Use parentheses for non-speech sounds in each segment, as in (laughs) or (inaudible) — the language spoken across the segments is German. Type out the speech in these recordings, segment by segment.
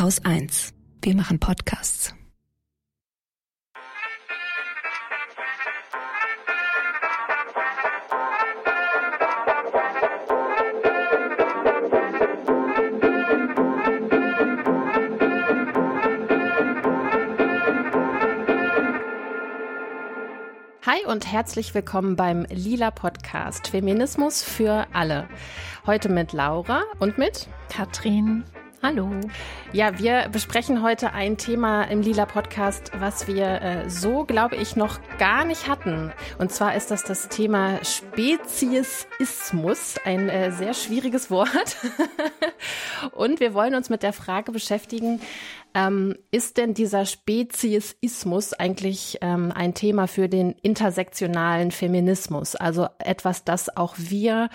Haus 1. Wir machen Podcasts. Hi und herzlich willkommen beim Lila Podcast Feminismus für alle. Heute mit Laura und mit Katrin. Hallo. Ja, wir besprechen heute ein Thema im Lila Podcast, was wir äh, so, glaube ich, noch gar nicht hatten. Und zwar ist das das Thema Speziesismus, ein äh, sehr schwieriges Wort. (laughs) Und wir wollen uns mit der Frage beschäftigen, ähm, ist denn dieser Speziesismus eigentlich ähm, ein Thema für den intersektionalen Feminismus? Also etwas, das auch wir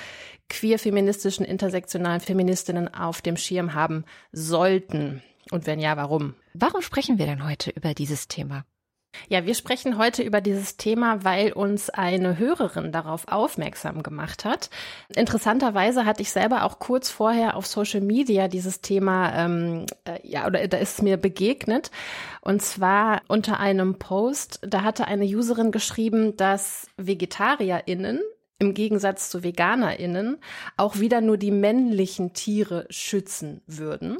queer-feministischen, intersektionalen Feministinnen auf dem Schirm haben sollten? Und wenn ja, warum? Warum sprechen wir denn heute über dieses Thema? Ja, wir sprechen heute über dieses Thema, weil uns eine Hörerin darauf aufmerksam gemacht hat. Interessanterweise hatte ich selber auch kurz vorher auf Social Media dieses Thema, ähm, äh, ja, oder da ist es mir begegnet. Und zwar unter einem Post, da hatte eine Userin geschrieben, dass VegetarierInnen im Gegensatz zu VeganerInnen auch wieder nur die männlichen Tiere schützen würden.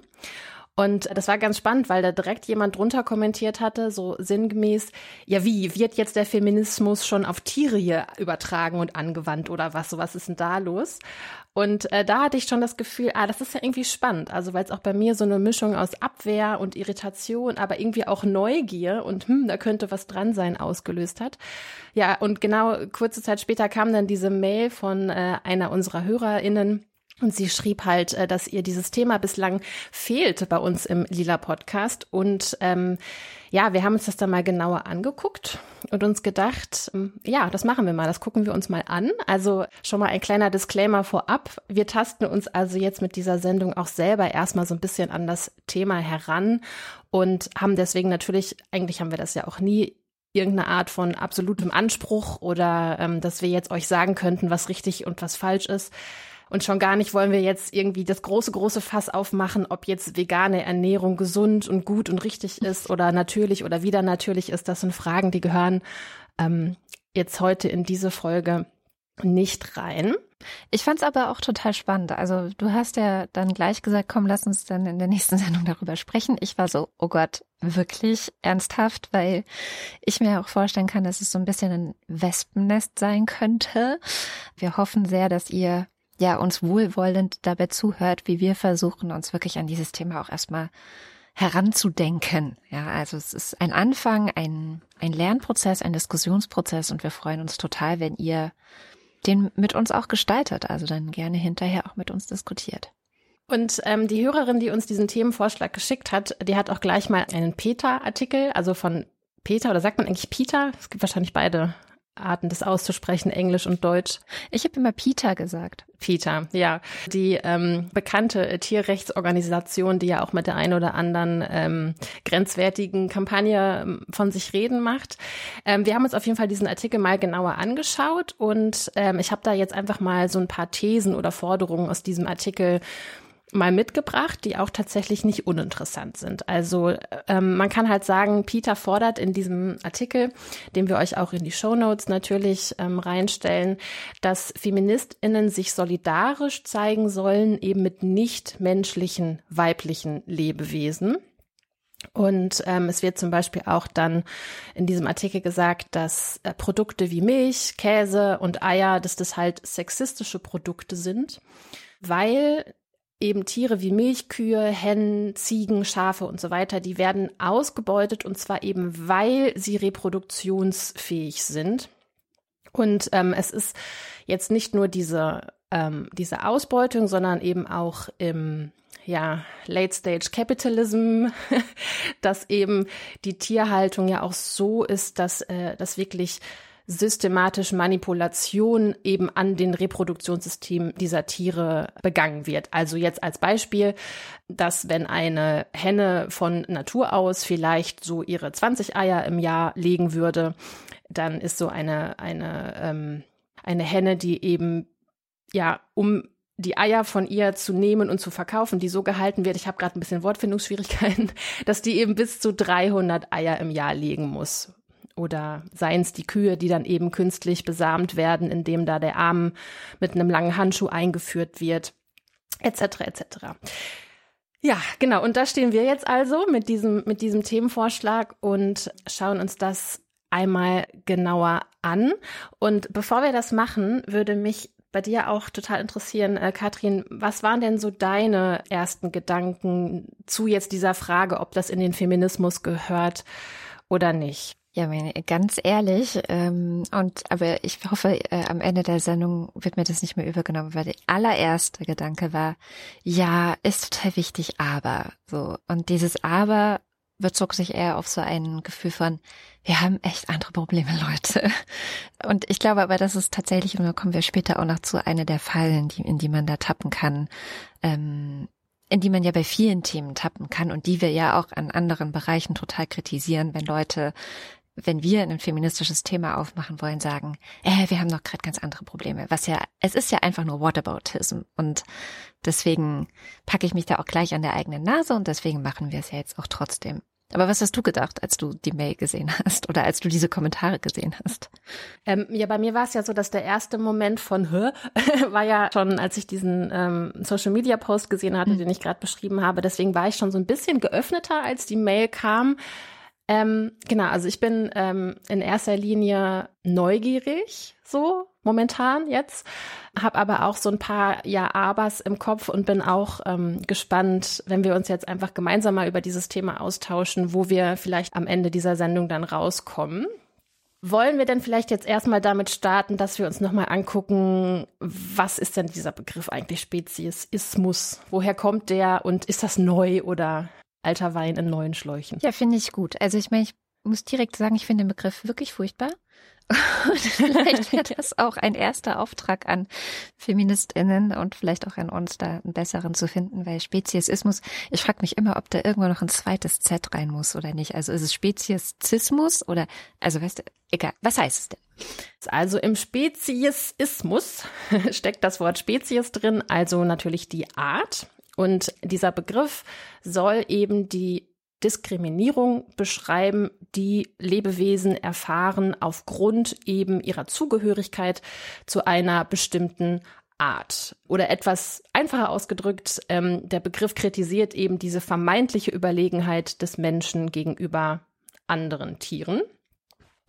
Und das war ganz spannend, weil da direkt jemand drunter kommentiert hatte, so sinngemäß, ja wie, wird jetzt der Feminismus schon auf Tiere hier übertragen und angewandt oder was, so was ist denn da los? Und äh, da hatte ich schon das Gefühl, ah, das ist ja irgendwie spannend, also weil es auch bei mir so eine Mischung aus Abwehr und Irritation, aber irgendwie auch Neugier und hm, da könnte was dran sein, ausgelöst hat. Ja, und genau kurze Zeit später kam dann diese Mail von äh, einer unserer HörerInnen, und sie schrieb halt, äh, dass ihr dieses Thema bislang fehlt bei uns im Lila Podcast. Und ähm, ja, wir haben uns das dann mal genauer angeguckt und uns gedacht, ähm, ja, das machen wir mal, das gucken wir uns mal an. Also schon mal ein kleiner Disclaimer vorab. Wir tasten uns also jetzt mit dieser Sendung auch selber erstmal so ein bisschen an das Thema heran und haben deswegen natürlich, eigentlich haben wir das ja auch nie irgendeine Art von absolutem Anspruch oder ähm, dass wir jetzt euch sagen könnten, was richtig und was falsch ist. Und schon gar nicht wollen wir jetzt irgendwie das große, große Fass aufmachen, ob jetzt vegane Ernährung gesund und gut und richtig ist oder natürlich oder wieder natürlich ist. Das sind Fragen, die gehören ähm, jetzt heute in diese Folge nicht rein. Ich fand es aber auch total spannend. Also du hast ja dann gleich gesagt, komm, lass uns dann in der nächsten (laughs) Sendung darüber sprechen. Ich war so, oh Gott, wirklich ernsthaft, weil ich mir auch vorstellen kann, dass es so ein bisschen ein Wespennest sein könnte. Wir hoffen sehr, dass ihr ja uns wohlwollend dabei zuhört, wie wir versuchen, uns wirklich an dieses Thema auch erstmal heranzudenken. Ja, also es ist ein Anfang, ein, ein Lernprozess, ein Diskussionsprozess und wir freuen uns total, wenn ihr den mit uns auch gestaltet, also dann gerne hinterher auch mit uns diskutiert. Und ähm, die Hörerin, die uns diesen Themenvorschlag geschickt hat, die hat auch gleich mal einen Peter-Artikel, also von Peter, oder sagt man eigentlich Peter? Es gibt wahrscheinlich beide Arten, das auszusprechen, Englisch und Deutsch. Ich habe immer Peter gesagt. Peter, ja. Die ähm, bekannte Tierrechtsorganisation, die ja auch mit der einen oder anderen ähm, grenzwertigen Kampagne ähm, von sich reden macht. Ähm, wir haben uns auf jeden Fall diesen Artikel mal genauer angeschaut und ähm, ich habe da jetzt einfach mal so ein paar Thesen oder Forderungen aus diesem Artikel mal mitgebracht, die auch tatsächlich nicht uninteressant sind. Also ähm, man kann halt sagen, Peter fordert in diesem Artikel, den wir euch auch in die Show Notes natürlich ähm, reinstellen, dass Feministinnen sich solidarisch zeigen sollen eben mit nicht menschlichen weiblichen Lebewesen. Und ähm, es wird zum Beispiel auch dann in diesem Artikel gesagt, dass äh, Produkte wie Milch, Käse und Eier, dass das halt sexistische Produkte sind, weil eben Tiere wie Milchkühe, Hennen, Ziegen, Schafe und so weiter, die werden ausgebeutet und zwar eben, weil sie reproduktionsfähig sind. Und ähm, es ist jetzt nicht nur diese, ähm, diese Ausbeutung, sondern eben auch im ja, Late Stage Capitalism, (laughs) dass eben die Tierhaltung ja auch so ist, dass äh, das wirklich systematisch Manipulation eben an den Reproduktionssystemen dieser Tiere begangen wird. Also jetzt als Beispiel, dass wenn eine Henne von Natur aus vielleicht so ihre 20 Eier im Jahr legen würde, dann ist so eine, eine, ähm, eine Henne, die eben ja, um die Eier von ihr zu nehmen und zu verkaufen, die so gehalten wird, ich habe gerade ein bisschen Wortfindungsschwierigkeiten, (laughs) dass die eben bis zu 300 Eier im Jahr legen muss. Oder seien es die Kühe, die dann eben künstlich besamt werden, indem da der Arm mit einem langen Handschuh eingeführt wird, etc. etc. Ja, genau. Und da stehen wir jetzt also mit diesem, mit diesem Themenvorschlag und schauen uns das einmal genauer an. Und bevor wir das machen, würde mich bei dir auch total interessieren, äh, Katrin, was waren denn so deine ersten Gedanken zu jetzt dieser Frage, ob das in den Feminismus gehört oder nicht? Ja, meine, ganz ehrlich, ähm, und aber ich hoffe, äh, am Ende der Sendung wird mir das nicht mehr übergenommen, weil der allererste Gedanke war, ja, ist total wichtig, aber so. Und dieses Aber bezog sich eher auf so ein Gefühl von, wir haben echt andere Probleme, (laughs) Leute. Und ich glaube aber, das ist tatsächlich, und da kommen wir später auch noch zu, eine der Fallen, die, in die man da tappen kann, ähm, in die man ja bei vielen Themen tappen kann und die wir ja auch an anderen Bereichen total kritisieren, wenn Leute wenn wir ein feministisches Thema aufmachen wollen, sagen, äh, wir haben noch gerade ganz andere Probleme. Was ja, es ist ja einfach nur Whataboutism. Und deswegen packe ich mich da auch gleich an der eigenen Nase und deswegen machen wir es ja jetzt auch trotzdem. Aber was hast du gedacht, als du die Mail gesehen hast oder als du diese Kommentare gesehen hast? Ähm, ja, bei mir war es ja so, dass der erste Moment von Hö (laughs) war ja schon, als ich diesen ähm, Social Media Post gesehen hatte, mhm. den ich gerade beschrieben habe. Deswegen war ich schon so ein bisschen geöffneter, als die Mail kam. Ähm, genau, also ich bin ähm, in erster Linie neugierig, so momentan jetzt, habe aber auch so ein paar Ja-Abers im Kopf und bin auch ähm, gespannt, wenn wir uns jetzt einfach gemeinsam mal über dieses Thema austauschen, wo wir vielleicht am Ende dieser Sendung dann rauskommen. Wollen wir denn vielleicht jetzt erstmal damit starten, dass wir uns nochmal angucken, was ist denn dieser Begriff eigentlich Speziesismus? Woher kommt der und ist das neu oder alter Wein in neuen Schläuchen. Ja, finde ich gut. Also ich meine, ich muss direkt sagen, ich finde den Begriff wirklich furchtbar. (laughs) Und vielleicht wäre (laughs) das auch ein erster Auftrag an FeministInnen und vielleicht auch an uns, da einen besseren zu finden, weil Speziesismus, ich frage mich immer, ob da irgendwo noch ein zweites Z rein muss oder nicht. Also ist es Speziesismus oder, also weißt du, egal, was heißt es denn? Also im Speziesismus (laughs) steckt das Wort Spezies drin, also natürlich die Art. Und dieser Begriff soll eben die Diskriminierung beschreiben, die Lebewesen erfahren aufgrund eben ihrer Zugehörigkeit zu einer bestimmten Art. Oder etwas einfacher ausgedrückt, ähm, der Begriff kritisiert eben diese vermeintliche Überlegenheit des Menschen gegenüber anderen Tieren.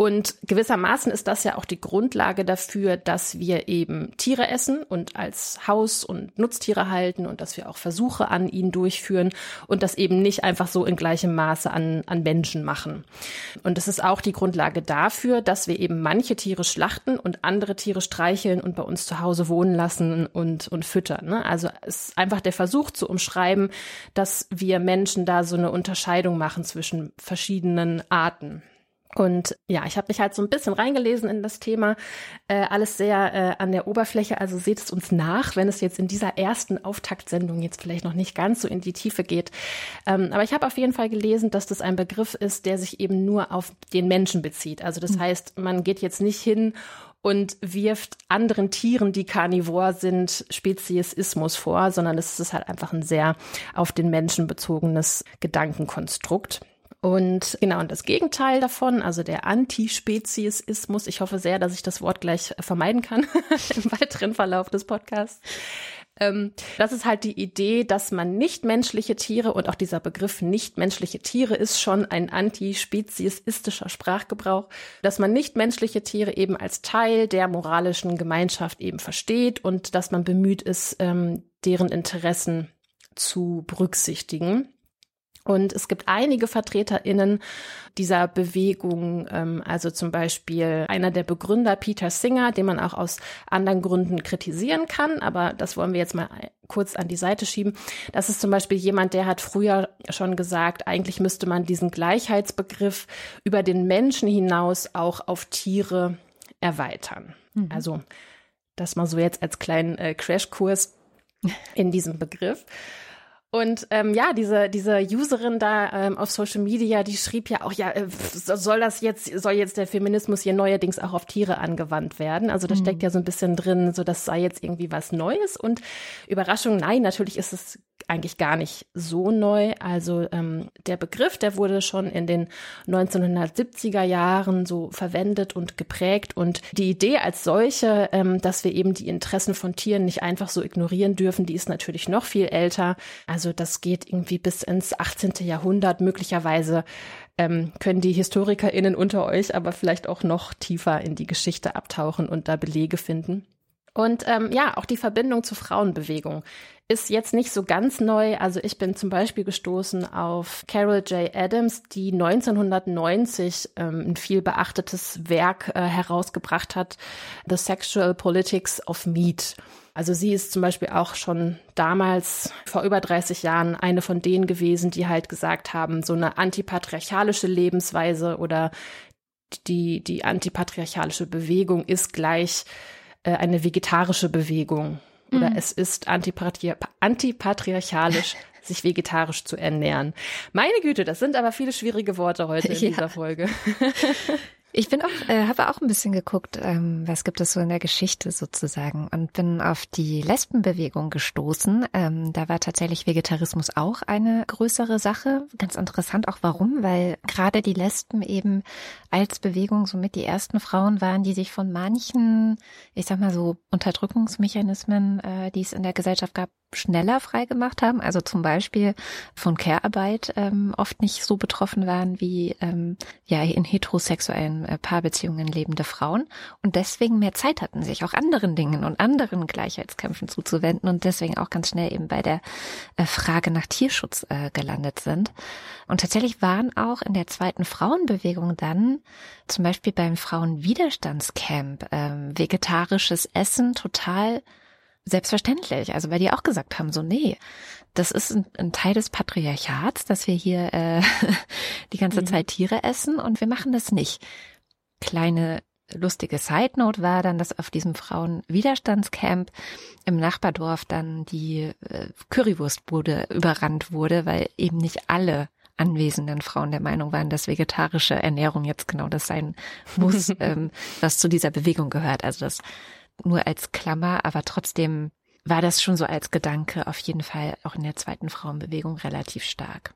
Und gewissermaßen ist das ja auch die Grundlage dafür, dass wir eben Tiere essen und als Haus- und Nutztiere halten und dass wir auch Versuche an ihnen durchführen und das eben nicht einfach so in gleichem Maße an, an Menschen machen. Und es ist auch die Grundlage dafür, dass wir eben manche Tiere schlachten und andere Tiere streicheln und bei uns zu Hause wohnen lassen und, und füttern. Ne? Also es ist einfach der Versuch zu umschreiben, dass wir Menschen da so eine Unterscheidung machen zwischen verschiedenen Arten. Und ja, ich habe mich halt so ein bisschen reingelesen in das Thema. Äh, alles sehr äh, an der Oberfläche, also seht es uns nach, wenn es jetzt in dieser ersten Auftaktsendung jetzt vielleicht noch nicht ganz so in die Tiefe geht. Ähm, aber ich habe auf jeden Fall gelesen, dass das ein Begriff ist, der sich eben nur auf den Menschen bezieht. Also das mhm. heißt, man geht jetzt nicht hin und wirft anderen Tieren, die karnivor sind, Speziesismus vor, sondern es ist halt einfach ein sehr auf den Menschen bezogenes Gedankenkonstrukt. Und genau, und das Gegenteil davon, also der Antispeziesismus, ich hoffe sehr, dass ich das Wort gleich vermeiden kann (laughs) im weiteren Verlauf des Podcasts. Ähm, das ist halt die Idee, dass man nichtmenschliche Tiere und auch dieser Begriff nichtmenschliche Tiere ist schon ein antispeziesistischer Sprachgebrauch, dass man nichtmenschliche Tiere eben als Teil der moralischen Gemeinschaft eben versteht und dass man bemüht ist, ähm, deren Interessen zu berücksichtigen. Und es gibt einige VertreterInnen dieser Bewegung, ähm, also zum Beispiel einer der Begründer, Peter Singer, den man auch aus anderen Gründen kritisieren kann, aber das wollen wir jetzt mal kurz an die Seite schieben. Das ist zum Beispiel jemand, der hat früher schon gesagt, eigentlich müsste man diesen Gleichheitsbegriff über den Menschen hinaus auch auf Tiere erweitern. Mhm. Also das mal so jetzt als kleinen äh, Crashkurs in diesem Begriff. Und ähm, ja, diese diese Userin da ähm, auf Social Media, die schrieb ja auch, ja, äh, soll das jetzt soll jetzt der Feminismus hier neuerdings auch auf Tiere angewandt werden? Also da mhm. steckt ja so ein bisschen drin, so das sei jetzt irgendwie was Neues. Und Überraschung, nein, natürlich ist es eigentlich gar nicht so neu. Also ähm, der Begriff, der wurde schon in den 1970er Jahren so verwendet und geprägt. Und die Idee als solche, ähm, dass wir eben die Interessen von Tieren nicht einfach so ignorieren dürfen, die ist natürlich noch viel älter. Also das geht irgendwie bis ins 18. Jahrhundert. Möglicherweise ähm, können die HistorikerInnen unter euch aber vielleicht auch noch tiefer in die Geschichte abtauchen und da Belege finden. Und ähm, ja, auch die Verbindung zur Frauenbewegung ist jetzt nicht so ganz neu. Also ich bin zum Beispiel gestoßen auf Carol J. Adams, die 1990 ähm, ein viel beachtetes Werk äh, herausgebracht hat, The Sexual Politics of Meat. Also sie ist zum Beispiel auch schon damals vor über 30 Jahren eine von denen gewesen, die halt gesagt haben, so eine antipatriarchalische Lebensweise oder die, die antipatriarchalische Bewegung ist gleich äh, eine vegetarische Bewegung oder mhm. es ist antipatri antipatriarchalisch, (laughs) sich vegetarisch zu ernähren. Meine Güte, das sind aber viele schwierige Worte heute in ja. dieser Folge. (laughs) Ich bin auch, äh, habe auch ein bisschen geguckt, ähm, was gibt es so in der Geschichte sozusagen und bin auf die Lesbenbewegung gestoßen. Ähm, da war tatsächlich Vegetarismus auch eine größere Sache. Ganz interessant auch warum, weil gerade die Lesben eben als Bewegung somit die ersten Frauen waren, die sich von manchen, ich sag mal so Unterdrückungsmechanismen, äh, die es in der Gesellschaft gab, schneller freigemacht haben, also zum Beispiel von Care-Arbeit ähm, oft nicht so betroffen waren wie ähm, ja in heterosexuellen äh, Paarbeziehungen lebende Frauen und deswegen mehr Zeit hatten, sich auch anderen Dingen und anderen Gleichheitskämpfen zuzuwenden und deswegen auch ganz schnell eben bei der äh, Frage nach Tierschutz äh, gelandet sind. Und tatsächlich waren auch in der zweiten Frauenbewegung dann zum Beispiel beim Frauenwiderstandscamp ähm, vegetarisches Essen total selbstverständlich. Also weil die auch gesagt haben, so nee, das ist ein, ein Teil des Patriarchats, dass wir hier äh, (laughs) die ganze mhm. Zeit Tiere essen und wir machen das nicht. Kleine lustige Side Note war dann, dass auf diesem Frauenwiderstandscamp im Nachbardorf dann die äh, Currywurstbude überrannt wurde, weil eben nicht alle anwesenden Frauen der Meinung waren, dass vegetarische Ernährung jetzt genau das sein (laughs) muss, ähm, was zu dieser Bewegung gehört. Also das nur als Klammer, aber trotzdem war das schon so als Gedanke auf jeden Fall auch in der zweiten Frauenbewegung relativ stark.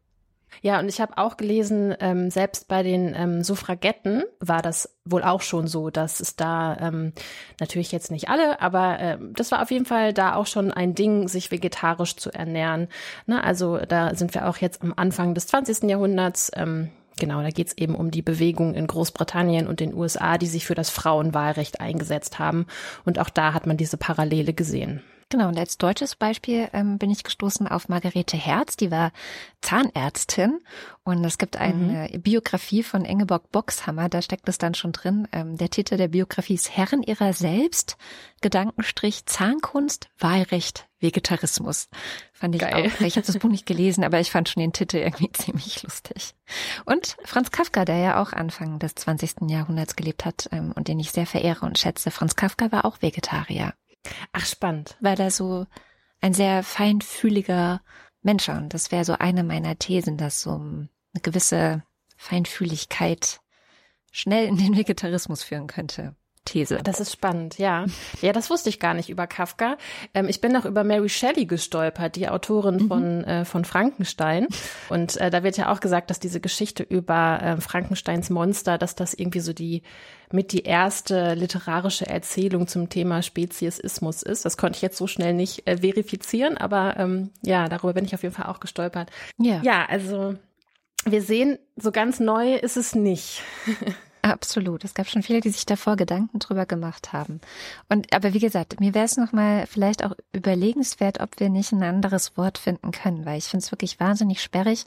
Ja, und ich habe auch gelesen, ähm, selbst bei den ähm, Suffragetten war das wohl auch schon so, dass es da ähm, natürlich jetzt nicht alle, aber äh, das war auf jeden Fall da auch schon ein Ding, sich vegetarisch zu ernähren. Ne? Also da sind wir auch jetzt am Anfang des 20. Jahrhunderts. Ähm, Genau, da geht es eben um die Bewegung in Großbritannien und den USA, die sich für das Frauenwahlrecht eingesetzt haben. Und auch da hat man diese Parallele gesehen. Genau, und als deutsches Beispiel ähm, bin ich gestoßen auf Margarete Herz, die war Zahnärztin und es gibt eine mhm. Biografie von Ingeborg Boxhammer, da steckt es dann schon drin. Ähm, der Titel der Biografie ist Herren ihrer selbst, Gedankenstrich Zahnkunst, Wahlrecht, Vegetarismus. Fand ich Geil. auch. Ich habe das Buch nicht gelesen, aber ich fand schon den Titel irgendwie (laughs) ziemlich lustig. Und Franz Kafka, der ja auch Anfang des 20. Jahrhunderts gelebt hat ähm, und den ich sehr verehre und schätze. Franz Kafka war auch Vegetarier. Ach, spannend. Weil er so ein sehr feinfühliger Mensch war. Und das wäre so eine meiner Thesen, dass so eine gewisse Feinfühligkeit schnell in den Vegetarismus führen könnte. These. Das ist spannend, ja. Ja, das wusste ich gar nicht über Kafka. Ähm, ich bin noch über Mary Shelley gestolpert, die Autorin mhm. von, äh, von Frankenstein. Und äh, da wird ja auch gesagt, dass diese Geschichte über äh, Frankensteins Monster, dass das irgendwie so die mit die erste literarische Erzählung zum Thema Speziesismus ist. Das konnte ich jetzt so schnell nicht äh, verifizieren, aber ähm, ja, darüber bin ich auf jeden Fall auch gestolpert. Ja, ja also wir sehen, so ganz neu ist es nicht. (laughs) Absolut. Es gab schon viele, die sich davor Gedanken drüber gemacht haben. Und aber wie gesagt, mir wäre es nochmal vielleicht auch überlegenswert, ob wir nicht ein anderes Wort finden können, weil ich finde es wirklich wahnsinnig sperrig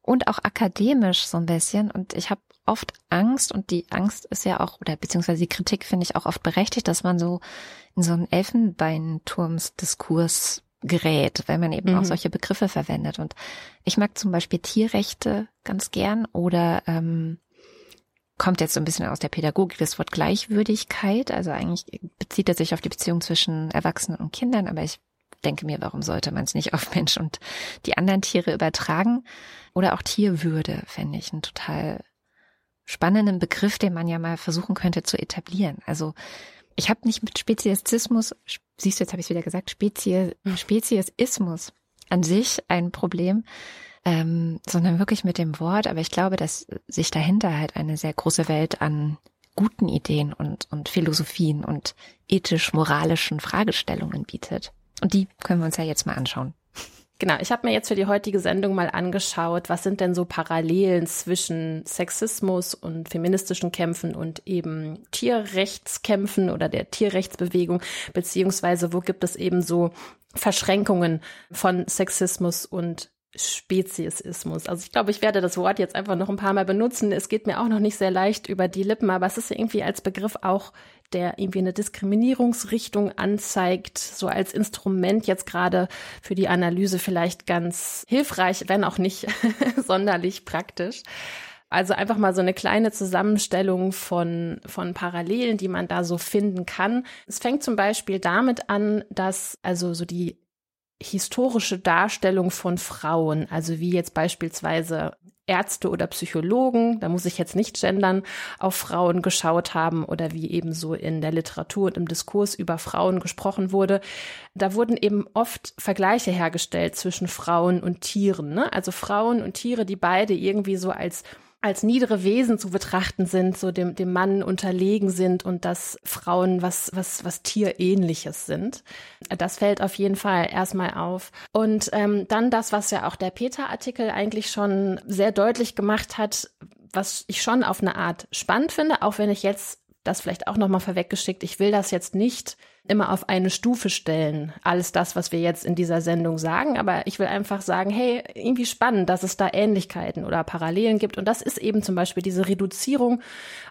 und auch akademisch so ein bisschen. Und ich habe oft Angst und die Angst ist ja auch, oder beziehungsweise die Kritik finde ich auch oft berechtigt, dass man so in so einen Elfenbeinturmsdiskurs gerät, weil man eben mhm. auch solche Begriffe verwendet. Und ich mag zum Beispiel Tierrechte ganz gern oder ähm, kommt jetzt so ein bisschen aus der Pädagogik das Wort Gleichwürdigkeit. Also eigentlich bezieht er sich auf die Beziehung zwischen Erwachsenen und Kindern, aber ich denke mir, warum sollte man es nicht auf (laughs) Mensch und die anderen Tiere übertragen? Oder auch Tierwürde fände ich einen total spannenden Begriff, den man ja mal versuchen könnte zu etablieren. Also ich habe nicht mit Speziesismus, siehst du, jetzt habe ich es wieder gesagt, Spezies, Speziesismus an sich ein Problem, ähm, sondern wirklich mit dem Wort. Aber ich glaube, dass sich dahinter halt eine sehr große Welt an guten Ideen und, und Philosophien und ethisch-moralischen Fragestellungen bietet. Und die können wir uns ja jetzt mal anschauen. Genau, ich habe mir jetzt für die heutige Sendung mal angeschaut, was sind denn so Parallelen zwischen Sexismus und feministischen Kämpfen und eben Tierrechtskämpfen oder der Tierrechtsbewegung, beziehungsweise wo gibt es eben so Verschränkungen von Sexismus und Speziesismus. Also ich glaube, ich werde das Wort jetzt einfach noch ein paar Mal benutzen. Es geht mir auch noch nicht sehr leicht über die Lippen, aber es ist irgendwie als Begriff auch, der irgendwie eine Diskriminierungsrichtung anzeigt, so als Instrument jetzt gerade für die Analyse vielleicht ganz hilfreich, wenn auch nicht (laughs) sonderlich praktisch. Also einfach mal so eine kleine Zusammenstellung von, von Parallelen, die man da so finden kann. Es fängt zum Beispiel damit an, dass also so die historische Darstellung von Frauen, also wie jetzt beispielsweise Ärzte oder Psychologen, da muss ich jetzt nicht gendern, auf Frauen geschaut haben oder wie eben so in der Literatur und im Diskurs über Frauen gesprochen wurde. Da wurden eben oft Vergleiche hergestellt zwischen Frauen und Tieren. Ne? Also Frauen und Tiere, die beide irgendwie so als als niedere Wesen zu betrachten sind, so dem, dem Mann unterlegen sind und dass Frauen was, was, was Tierähnliches sind. Das fällt auf jeden Fall erstmal auf. Und ähm, dann das, was ja auch der Peter-Artikel eigentlich schon sehr deutlich gemacht hat, was ich schon auf eine Art spannend finde, auch wenn ich jetzt das vielleicht auch nochmal vorweggeschickt, ich will das jetzt nicht immer auf eine Stufe stellen, alles das, was wir jetzt in dieser Sendung sagen, aber ich will einfach sagen, hey, irgendwie spannend, dass es da Ähnlichkeiten oder Parallelen gibt und das ist eben zum Beispiel diese Reduzierung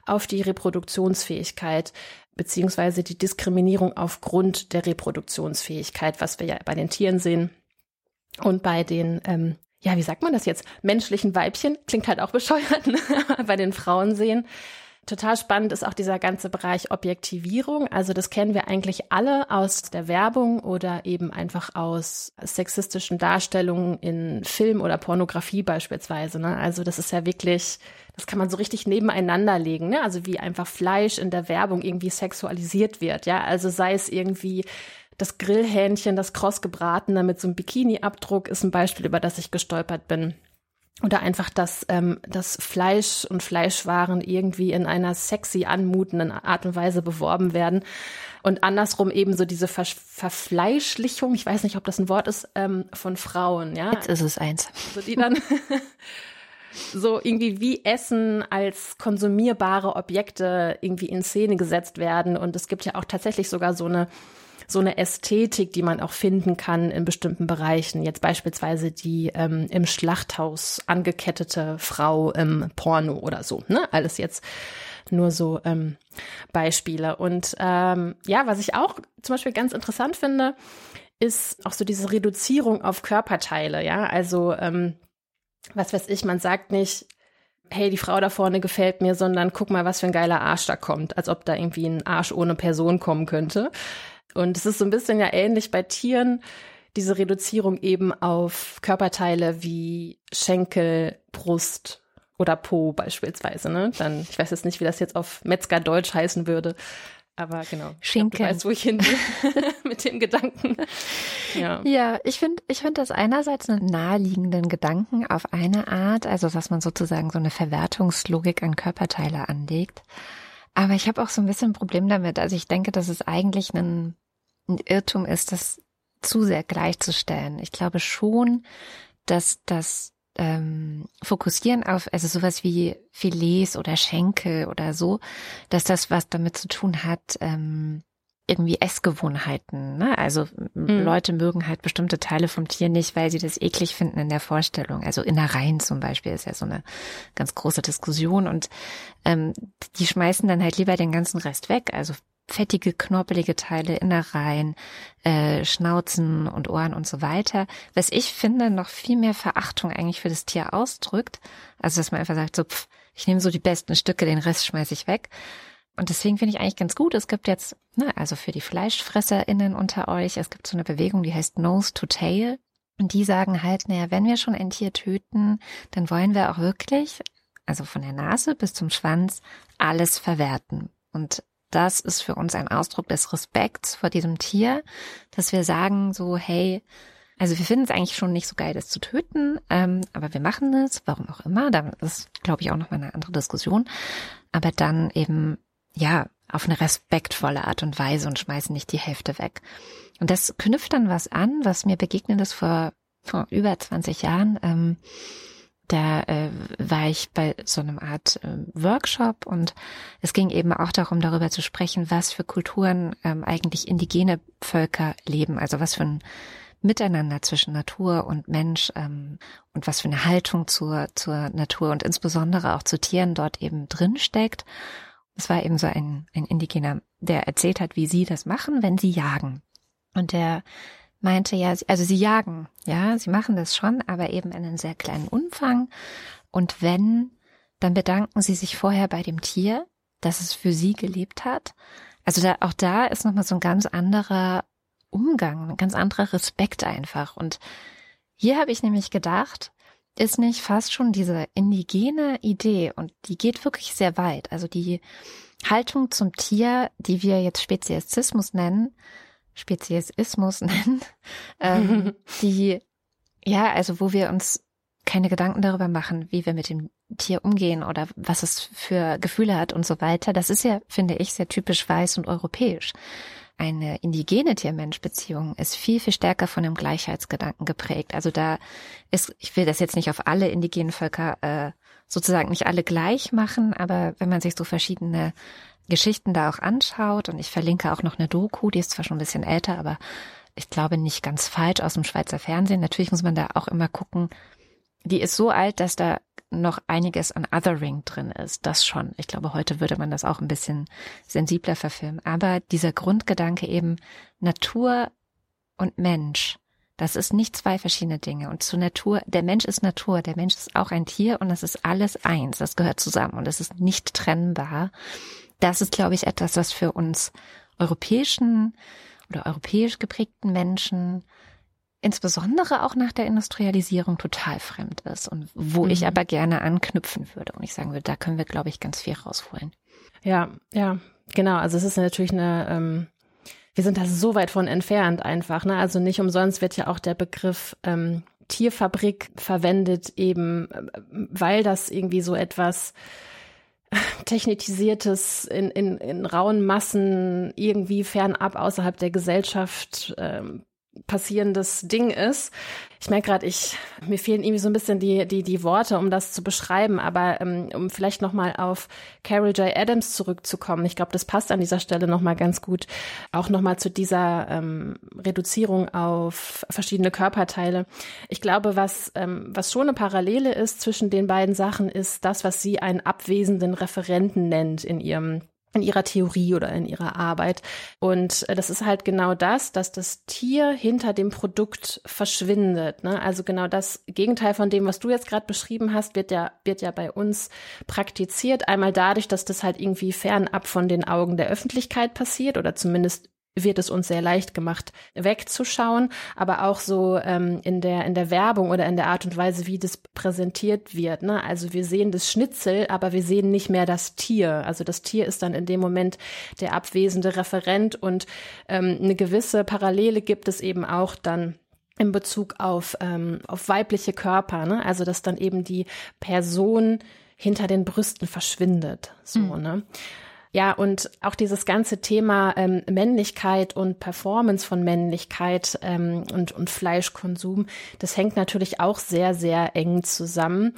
auf die Reproduktionsfähigkeit beziehungsweise die Diskriminierung aufgrund der Reproduktionsfähigkeit, was wir ja bei den Tieren sehen und bei den ähm, ja, wie sagt man das jetzt? Menschlichen Weibchen klingt halt auch bescheuert, (laughs) ne? bei den Frauen sehen. Total spannend ist auch dieser ganze Bereich Objektivierung. Also das kennen wir eigentlich alle aus der Werbung oder eben einfach aus sexistischen Darstellungen in Film oder Pornografie beispielsweise. Ne? Also das ist ja wirklich, das kann man so richtig nebeneinander legen. Ne? Also wie einfach Fleisch in der Werbung irgendwie sexualisiert wird. Ja, also sei es irgendwie das Grillhähnchen, das kross gebratene mit so einem Bikini-Abdruck ist ein Beispiel, über das ich gestolpert bin oder einfach, dass ähm, das Fleisch und Fleischwaren irgendwie in einer sexy anmutenden Art und Weise beworben werden und andersrum eben so diese Ver Verfleischlichung, ich weiß nicht, ob das ein Wort ist, ähm, von Frauen, ja. Jetzt ist es eins. So die dann (laughs) so irgendwie wie Essen als konsumierbare Objekte irgendwie in Szene gesetzt werden und es gibt ja auch tatsächlich sogar so eine so eine Ästhetik, die man auch finden kann in bestimmten Bereichen. Jetzt beispielsweise die ähm, im Schlachthaus angekettete Frau im Porno oder so. Ne? Alles jetzt nur so ähm, Beispiele. Und ähm, ja, was ich auch zum Beispiel ganz interessant finde, ist auch so diese Reduzierung auf Körperteile. Ja, also ähm, was weiß ich, man sagt nicht, hey, die Frau da vorne gefällt mir, sondern guck mal, was für ein geiler Arsch da kommt, als ob da irgendwie ein Arsch ohne Person kommen könnte. Und es ist so ein bisschen ja ähnlich bei Tieren, diese Reduzierung eben auf Körperteile wie Schenkel, Brust oder Po beispielsweise. Ne? Dann, ich weiß jetzt nicht, wie das jetzt auf Metzgerdeutsch heißen würde. Aber genau. Schinken. Ich weiß, wo ich hin will (laughs) mit dem Gedanken. Ja, ja ich finde ich finde das einerseits einen naheliegenden Gedanken auf eine Art, also dass man sozusagen so eine Verwertungslogik an Körperteile anlegt. Aber ich habe auch so ein bisschen ein Problem damit. Also ich denke, dass es eigentlich ein, ein Irrtum ist, das zu sehr gleichzustellen. Ich glaube schon, dass das ähm, Fokussieren auf, also sowas wie Filets oder Schenkel oder so, dass das was damit zu tun hat, ähm, irgendwie Essgewohnheiten. Ne? Also mhm. Leute mögen halt bestimmte Teile vom Tier nicht, weil sie das eklig finden in der Vorstellung. Also Innereien zum Beispiel ist ja so eine ganz große Diskussion und ähm, die schmeißen dann halt lieber den ganzen Rest weg. Also fettige, knorpelige Teile, Innereien, äh, Schnauzen und Ohren und so weiter. Was ich finde, noch viel mehr Verachtung eigentlich für das Tier ausdrückt. Also dass man einfach sagt, so, pff, ich nehme so die besten Stücke, den Rest schmeiße ich weg. und deswegen finde ich eigentlich ganz gut, es gibt jetzt, ne, also für die FleischfresserInnen unter euch, es gibt so eine Bewegung, die heißt Nose to Tail. Und die sagen halt, naja, wenn wir schon ein Tier töten, dann wollen wir auch wirklich, also von der Nase bis zum Schwanz, alles verwerten. Und das ist für uns ein Ausdruck des Respekts vor diesem Tier, dass wir sagen so, hey, also wir finden es eigentlich schon nicht so geil, das zu töten, ähm, aber wir machen es, warum auch immer. Das ist, glaube ich, auch nochmal eine andere Diskussion. Aber dann eben, ja, auf eine respektvolle Art und Weise und schmeißen nicht die Hälfte weg. Und das knüpft dann was an, was mir begegnet ist vor, vor über 20 Jahren. Ähm, da äh, war ich bei so einem Art äh, Workshop und es ging eben auch darum, darüber zu sprechen, was für Kulturen ähm, eigentlich indigene Völker leben, also was für ein Miteinander zwischen Natur und Mensch ähm, und was für eine Haltung zur, zur Natur und insbesondere auch zu Tieren dort eben drin steckt. Es war eben so ein, ein Indigener, der erzählt hat, wie sie das machen, wenn sie jagen. Und der meinte ja, also sie jagen, ja, sie machen das schon, aber eben in einem sehr kleinen Umfang. Und wenn, dann bedanken sie sich vorher bei dem Tier, dass es für sie gelebt hat. Also da, auch da ist nochmal so ein ganz anderer Umgang, ein ganz anderer Respekt einfach. Und hier habe ich nämlich gedacht, ist nicht fast schon diese indigene Idee und die geht wirklich sehr weit. Also die Haltung zum Tier, die wir jetzt Speziesismus nennen, Speziesismus (laughs) nennen, ähm, (laughs) die, ja, also wo wir uns keine Gedanken darüber machen, wie wir mit dem Tier umgehen oder was es für Gefühle hat und so weiter. Das ist ja, finde ich, sehr typisch weiß und europäisch. Eine indigene Tier-Mensch-Beziehung ist viel, viel stärker von dem Gleichheitsgedanken geprägt. Also da ist, ich will das jetzt nicht auf alle indigenen Völker äh, sozusagen nicht alle gleich machen, aber wenn man sich so verschiedene Geschichten da auch anschaut und ich verlinke auch noch eine Doku, die ist zwar schon ein bisschen älter, aber ich glaube nicht ganz falsch aus dem Schweizer Fernsehen. Natürlich muss man da auch immer gucken. Die ist so alt, dass da noch einiges an Othering drin ist. Das schon. Ich glaube, heute würde man das auch ein bisschen sensibler verfilmen. Aber dieser Grundgedanke eben Natur und Mensch, das ist nicht zwei verschiedene Dinge. Und zur Natur, der Mensch ist Natur, der Mensch ist auch ein Tier und das ist alles eins. Das gehört zusammen und es ist nicht trennbar das ist, glaube ich, etwas, was für uns europäischen oder europäisch geprägten Menschen insbesondere auch nach der Industrialisierung total fremd ist und wo mhm. ich aber gerne anknüpfen würde und ich sagen würde, da können wir, glaube ich, ganz viel rausholen. Ja, ja, genau. Also es ist natürlich eine, ähm, wir sind da so weit von entfernt einfach. Ne? Also nicht umsonst wird ja auch der Begriff ähm, Tierfabrik verwendet, eben äh, weil das irgendwie so etwas technisiertes in, in, in rauen Massen irgendwie fernab außerhalb der Gesellschaft ähm, passierendes Ding ist. Ich merke gerade, ich mir fehlen irgendwie so ein bisschen die die die Worte, um das zu beschreiben. Aber ähm, um vielleicht noch mal auf Carol J. Adams zurückzukommen, ich glaube, das passt an dieser Stelle noch mal ganz gut. Auch noch mal zu dieser ähm, Reduzierung auf verschiedene Körperteile. Ich glaube, was ähm, was schon eine Parallele ist zwischen den beiden Sachen, ist das, was sie einen abwesenden Referenten nennt in ihrem in ihrer Theorie oder in ihrer Arbeit. Und äh, das ist halt genau das, dass das Tier hinter dem Produkt verschwindet. Ne? Also genau das Gegenteil von dem, was du jetzt gerade beschrieben hast, wird ja, wird ja bei uns praktiziert. Einmal dadurch, dass das halt irgendwie fernab von den Augen der Öffentlichkeit passiert oder zumindest wird es uns sehr leicht gemacht, wegzuschauen, aber auch so ähm, in der in der Werbung oder in der Art und Weise, wie das präsentiert wird. Ne? Also wir sehen das Schnitzel, aber wir sehen nicht mehr das Tier. Also das Tier ist dann in dem Moment der abwesende Referent und ähm, eine gewisse Parallele gibt es eben auch dann in Bezug auf ähm, auf weibliche Körper. Ne? Also dass dann eben die Person hinter den Brüsten verschwindet. So mhm. ne. Ja, und auch dieses ganze Thema ähm, Männlichkeit und Performance von Männlichkeit ähm, und, und Fleischkonsum, das hängt natürlich auch sehr, sehr eng zusammen,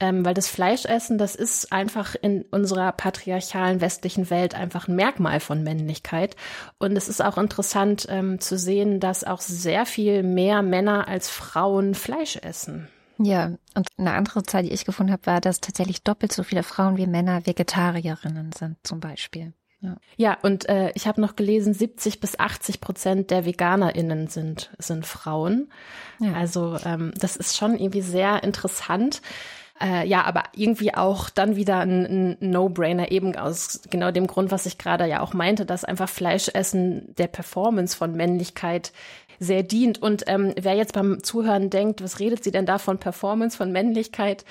ähm, weil das Fleischessen, das ist einfach in unserer patriarchalen westlichen Welt einfach ein Merkmal von Männlichkeit. Und es ist auch interessant ähm, zu sehen, dass auch sehr viel mehr Männer als Frauen Fleisch essen. Ja, und eine andere Zahl, die ich gefunden habe, war, dass tatsächlich doppelt so viele Frauen wie Männer Vegetarierinnen sind, zum Beispiel. Ja, ja und äh, ich habe noch gelesen, 70 bis 80 Prozent der VeganerInnen sind, sind Frauen. Ja. Also ähm, das ist schon irgendwie sehr interessant. Äh, ja, aber irgendwie auch dann wieder ein, ein No-Brainer, eben aus genau dem Grund, was ich gerade ja auch meinte, dass einfach Fleischessen der Performance von Männlichkeit sehr dient. Und ähm, wer jetzt beim Zuhören denkt, was redet sie denn da von Performance, von Männlichkeit?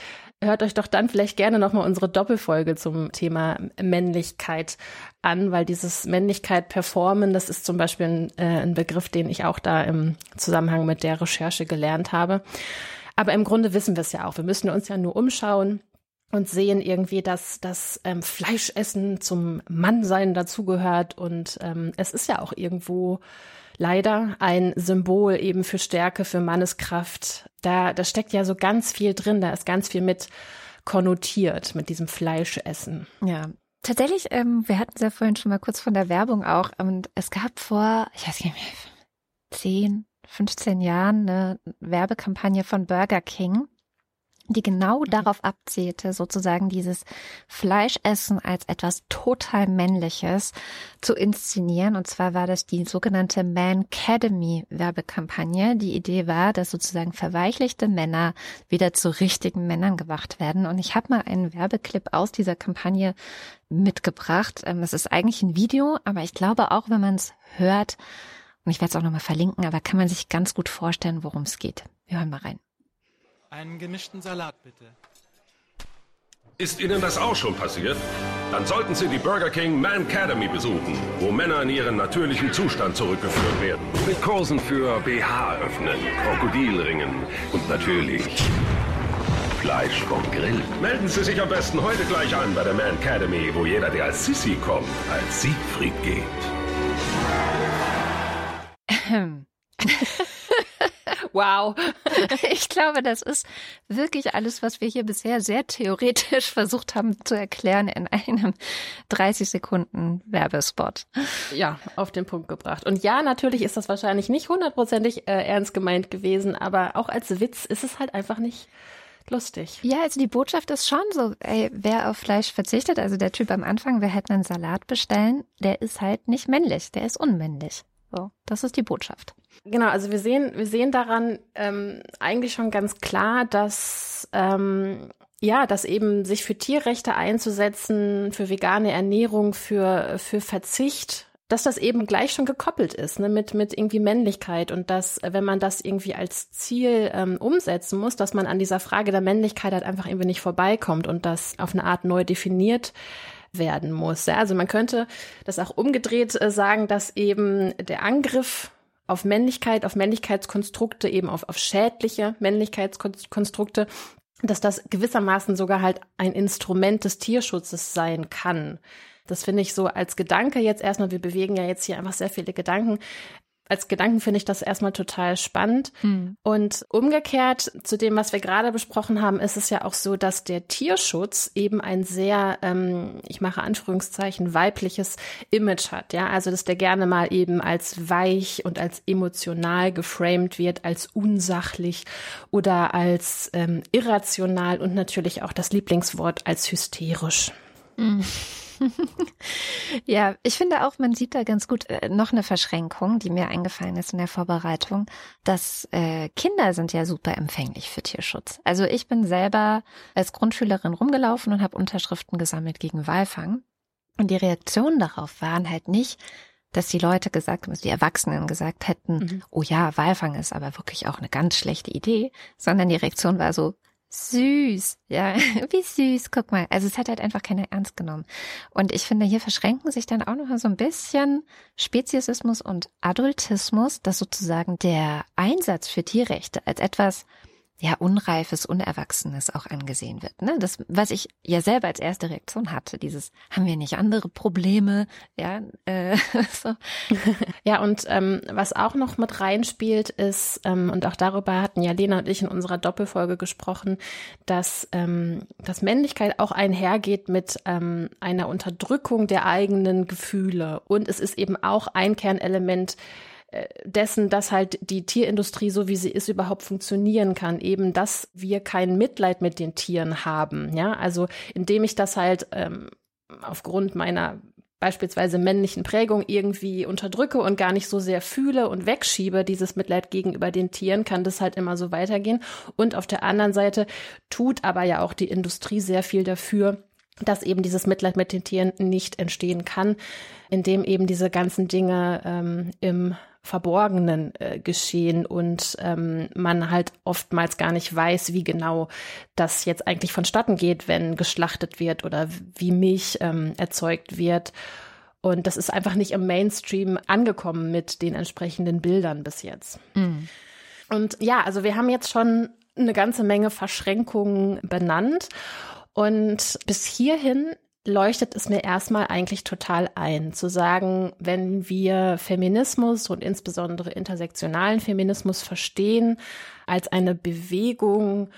Hört euch doch dann vielleicht gerne nochmal unsere Doppelfolge zum Thema Männlichkeit an, weil dieses Männlichkeit performen, das ist zum Beispiel ein, äh, ein Begriff, den ich auch da im Zusammenhang mit der Recherche gelernt habe. Aber im Grunde wissen wir es ja auch. Wir müssen uns ja nur umschauen und sehen irgendwie, dass das ähm, Fleischessen zum Mannsein dazugehört. Und ähm, es ist ja auch irgendwo leider ein Symbol eben für Stärke, für Manneskraft. Da, da steckt ja so ganz viel drin, da ist ganz viel mit konnotiert mit diesem Fleischessen. Ja. Tatsächlich, ähm, wir hatten es ja vorhin schon mal kurz von der Werbung auch, und es gab vor, ich weiß nicht mehr, zehn, 15 Jahren eine Werbekampagne von Burger King, die genau darauf abzielte, sozusagen dieses Fleischessen als etwas total Männliches zu inszenieren. Und zwar war das die sogenannte Man Academy Werbekampagne. Die Idee war, dass sozusagen verweichlichte Männer wieder zu richtigen Männern gewacht werden. Und ich habe mal einen Werbeclip aus dieser Kampagne mitgebracht. Ähm, es ist eigentlich ein Video, aber ich glaube auch, wenn man es hört, und ich werde es auch nochmal verlinken, aber kann man sich ganz gut vorstellen, worum es geht. Wir hören mal rein. Einen gemischten Salat bitte. Ist Ihnen das auch schon passiert? Dann sollten Sie die Burger King Man Academy besuchen, wo Männer in ihren natürlichen Zustand zurückgeführt werden. Mit Kursen für BH öffnen, Krokodilringen und natürlich Fleisch vom Grill. Melden Sie sich am besten heute gleich an bei der Man Academy, wo jeder, der als Sissy kommt, als Siegfried geht. (laughs) Wow. (laughs) Ich glaube, das ist wirklich alles, was wir hier bisher sehr theoretisch (laughs) versucht haben zu erklären in einem 30 Sekunden Werbespot. Ja, auf den Punkt gebracht. Und ja, natürlich ist das wahrscheinlich nicht hundertprozentig äh, ernst gemeint gewesen, aber auch als Witz ist es halt einfach nicht lustig. Ja, also die Botschaft ist schon so, ey, wer auf Fleisch verzichtet, also der Typ am Anfang, wer hätte einen Salat bestellen, der ist halt nicht männlich, der ist unmännlich. So, das ist die Botschaft. Genau, also wir sehen, wir sehen daran ähm, eigentlich schon ganz klar, dass ähm, ja, dass eben sich für Tierrechte einzusetzen, für vegane Ernährung, für für Verzicht, dass das eben gleich schon gekoppelt ist, ne, mit mit irgendwie Männlichkeit und dass wenn man das irgendwie als Ziel ähm, umsetzen muss, dass man an dieser Frage der Männlichkeit halt einfach irgendwie nicht vorbeikommt und das auf eine Art neu definiert werden muss. Also man könnte das auch umgedreht äh, sagen, dass eben der Angriff auf Männlichkeit, auf Männlichkeitskonstrukte, eben auf, auf schädliche Männlichkeitskonstrukte, dass das gewissermaßen sogar halt ein Instrument des Tierschutzes sein kann. Das finde ich so als Gedanke jetzt erstmal, wir bewegen ja jetzt hier einfach sehr viele Gedanken, als Gedanken finde ich das erstmal total spannend. Mhm. Und umgekehrt zu dem, was wir gerade besprochen haben, ist es ja auch so, dass der Tierschutz eben ein sehr, ähm, ich mache Anführungszeichen, weibliches Image hat. Ja, also dass der gerne mal eben als weich und als emotional geframed wird, als unsachlich oder als ähm, irrational und natürlich auch das Lieblingswort als hysterisch. Mhm. (laughs) ja, ich finde auch, man sieht da ganz gut äh, noch eine Verschränkung, die mir eingefallen ist in der Vorbereitung, dass äh, Kinder sind ja super empfänglich für Tierschutz. Also ich bin selber als Grundschülerin rumgelaufen und habe Unterschriften gesammelt gegen Walfang. Und die Reaktionen darauf waren halt nicht, dass die Leute gesagt haben, also die Erwachsenen gesagt hätten, mhm. oh ja, Walfang ist aber wirklich auch eine ganz schlechte Idee, sondern die Reaktion war so, Süß, ja, (laughs) wie süß, guck mal. Also es hat halt einfach keiner ernst genommen. Und ich finde, hier verschränken sich dann auch noch so ein bisschen Speziesismus und Adultismus, dass sozusagen der Einsatz für Tierrechte als etwas ja, Unreifes, Unerwachsenes auch angesehen wird. Ne? Das, was ich ja selber als erste Reaktion hatte, dieses, haben wir nicht andere Probleme? Ja, äh, (laughs) so. (laughs) ja und ähm, was auch noch mit reinspielt, ist, ähm, und auch darüber hatten ja Lena und ich in unserer Doppelfolge gesprochen, dass, ähm, dass Männlichkeit auch einhergeht mit ähm, einer Unterdrückung der eigenen Gefühle. Und es ist eben auch ein Kernelement, dessen, dass halt die Tierindustrie, so wie sie ist, überhaupt funktionieren kann. Eben, dass wir kein Mitleid mit den Tieren haben. Ja, also indem ich das halt ähm, aufgrund meiner beispielsweise männlichen Prägung irgendwie unterdrücke und gar nicht so sehr fühle und wegschiebe, dieses Mitleid gegenüber den Tieren, kann das halt immer so weitergehen. Und auf der anderen Seite tut aber ja auch die Industrie sehr viel dafür, dass eben dieses Mitleid mit den Tieren nicht entstehen kann, indem eben diese ganzen Dinge ähm, im Verborgenen äh, geschehen und ähm, man halt oftmals gar nicht weiß, wie genau das jetzt eigentlich vonstatten geht, wenn geschlachtet wird oder wie Milch ähm, erzeugt wird. Und das ist einfach nicht im Mainstream angekommen mit den entsprechenden Bildern bis jetzt. Mhm. Und ja, also wir haben jetzt schon eine ganze Menge Verschränkungen benannt. Und bis hierhin leuchtet es mir erstmal eigentlich total ein, zu sagen, wenn wir Feminismus und insbesondere intersektionalen Feminismus verstehen als eine Bewegung,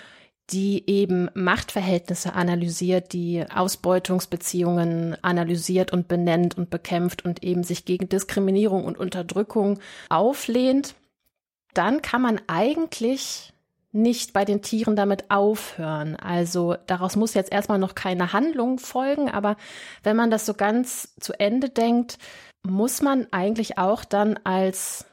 die eben Machtverhältnisse analysiert, die Ausbeutungsbeziehungen analysiert und benennt und bekämpft und eben sich gegen Diskriminierung und Unterdrückung auflehnt, dann kann man eigentlich nicht bei den Tieren damit aufhören. Also daraus muss jetzt erstmal noch keine Handlung folgen, aber wenn man das so ganz zu Ende denkt, muss man eigentlich auch dann als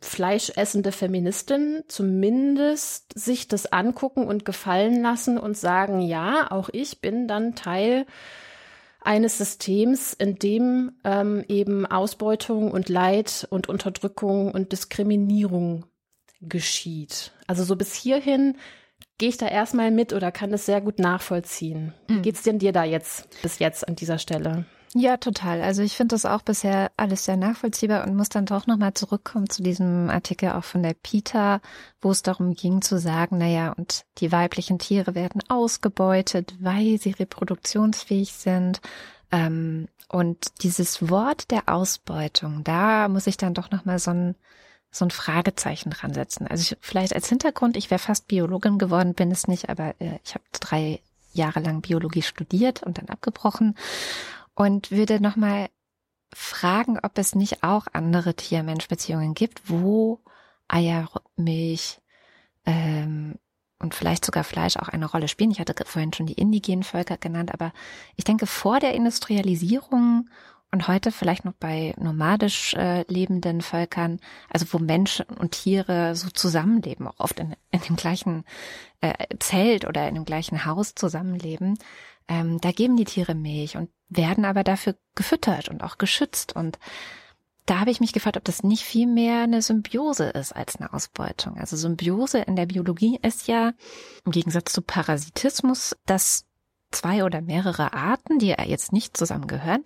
fleischessende Feministin zumindest sich das angucken und gefallen lassen und sagen, ja, auch ich bin dann Teil eines Systems, in dem ähm, eben Ausbeutung und Leid und Unterdrückung und Diskriminierung geschieht. Also so bis hierhin gehe ich da erstmal mit oder kann das sehr gut nachvollziehen. Wie mhm. geht's denn dir da jetzt bis jetzt an dieser Stelle? Ja, total. Also ich finde das auch bisher alles sehr nachvollziehbar und muss dann doch nochmal zurückkommen zu diesem Artikel auch von der Pita, wo es darum ging zu sagen, naja, und die weiblichen Tiere werden ausgebeutet, weil sie reproduktionsfähig sind. Ähm, und dieses Wort der Ausbeutung, da muss ich dann doch nochmal so ein so ein Fragezeichen dran setzen. Also ich, vielleicht als Hintergrund, ich wäre fast Biologin geworden, bin es nicht, aber äh, ich habe drei Jahre lang Biologie studiert und dann abgebrochen und würde nochmal fragen, ob es nicht auch andere Tier-Mensch-Beziehungen gibt, wo Eier, Milch ähm, und vielleicht sogar Fleisch auch eine Rolle spielen. Ich hatte vorhin schon die indigenen Völker genannt, aber ich denke, vor der Industrialisierung und heute vielleicht noch bei nomadisch äh, lebenden Völkern, also wo Menschen und Tiere so zusammenleben, auch oft in, in dem gleichen äh, Zelt oder in dem gleichen Haus zusammenleben, ähm, da geben die Tiere Milch und werden aber dafür gefüttert und auch geschützt. Und da habe ich mich gefragt, ob das nicht viel mehr eine Symbiose ist als eine Ausbeutung. Also Symbiose in der Biologie ist ja im Gegensatz zu Parasitismus, dass zwei oder mehrere Arten, die jetzt nicht zusammengehören,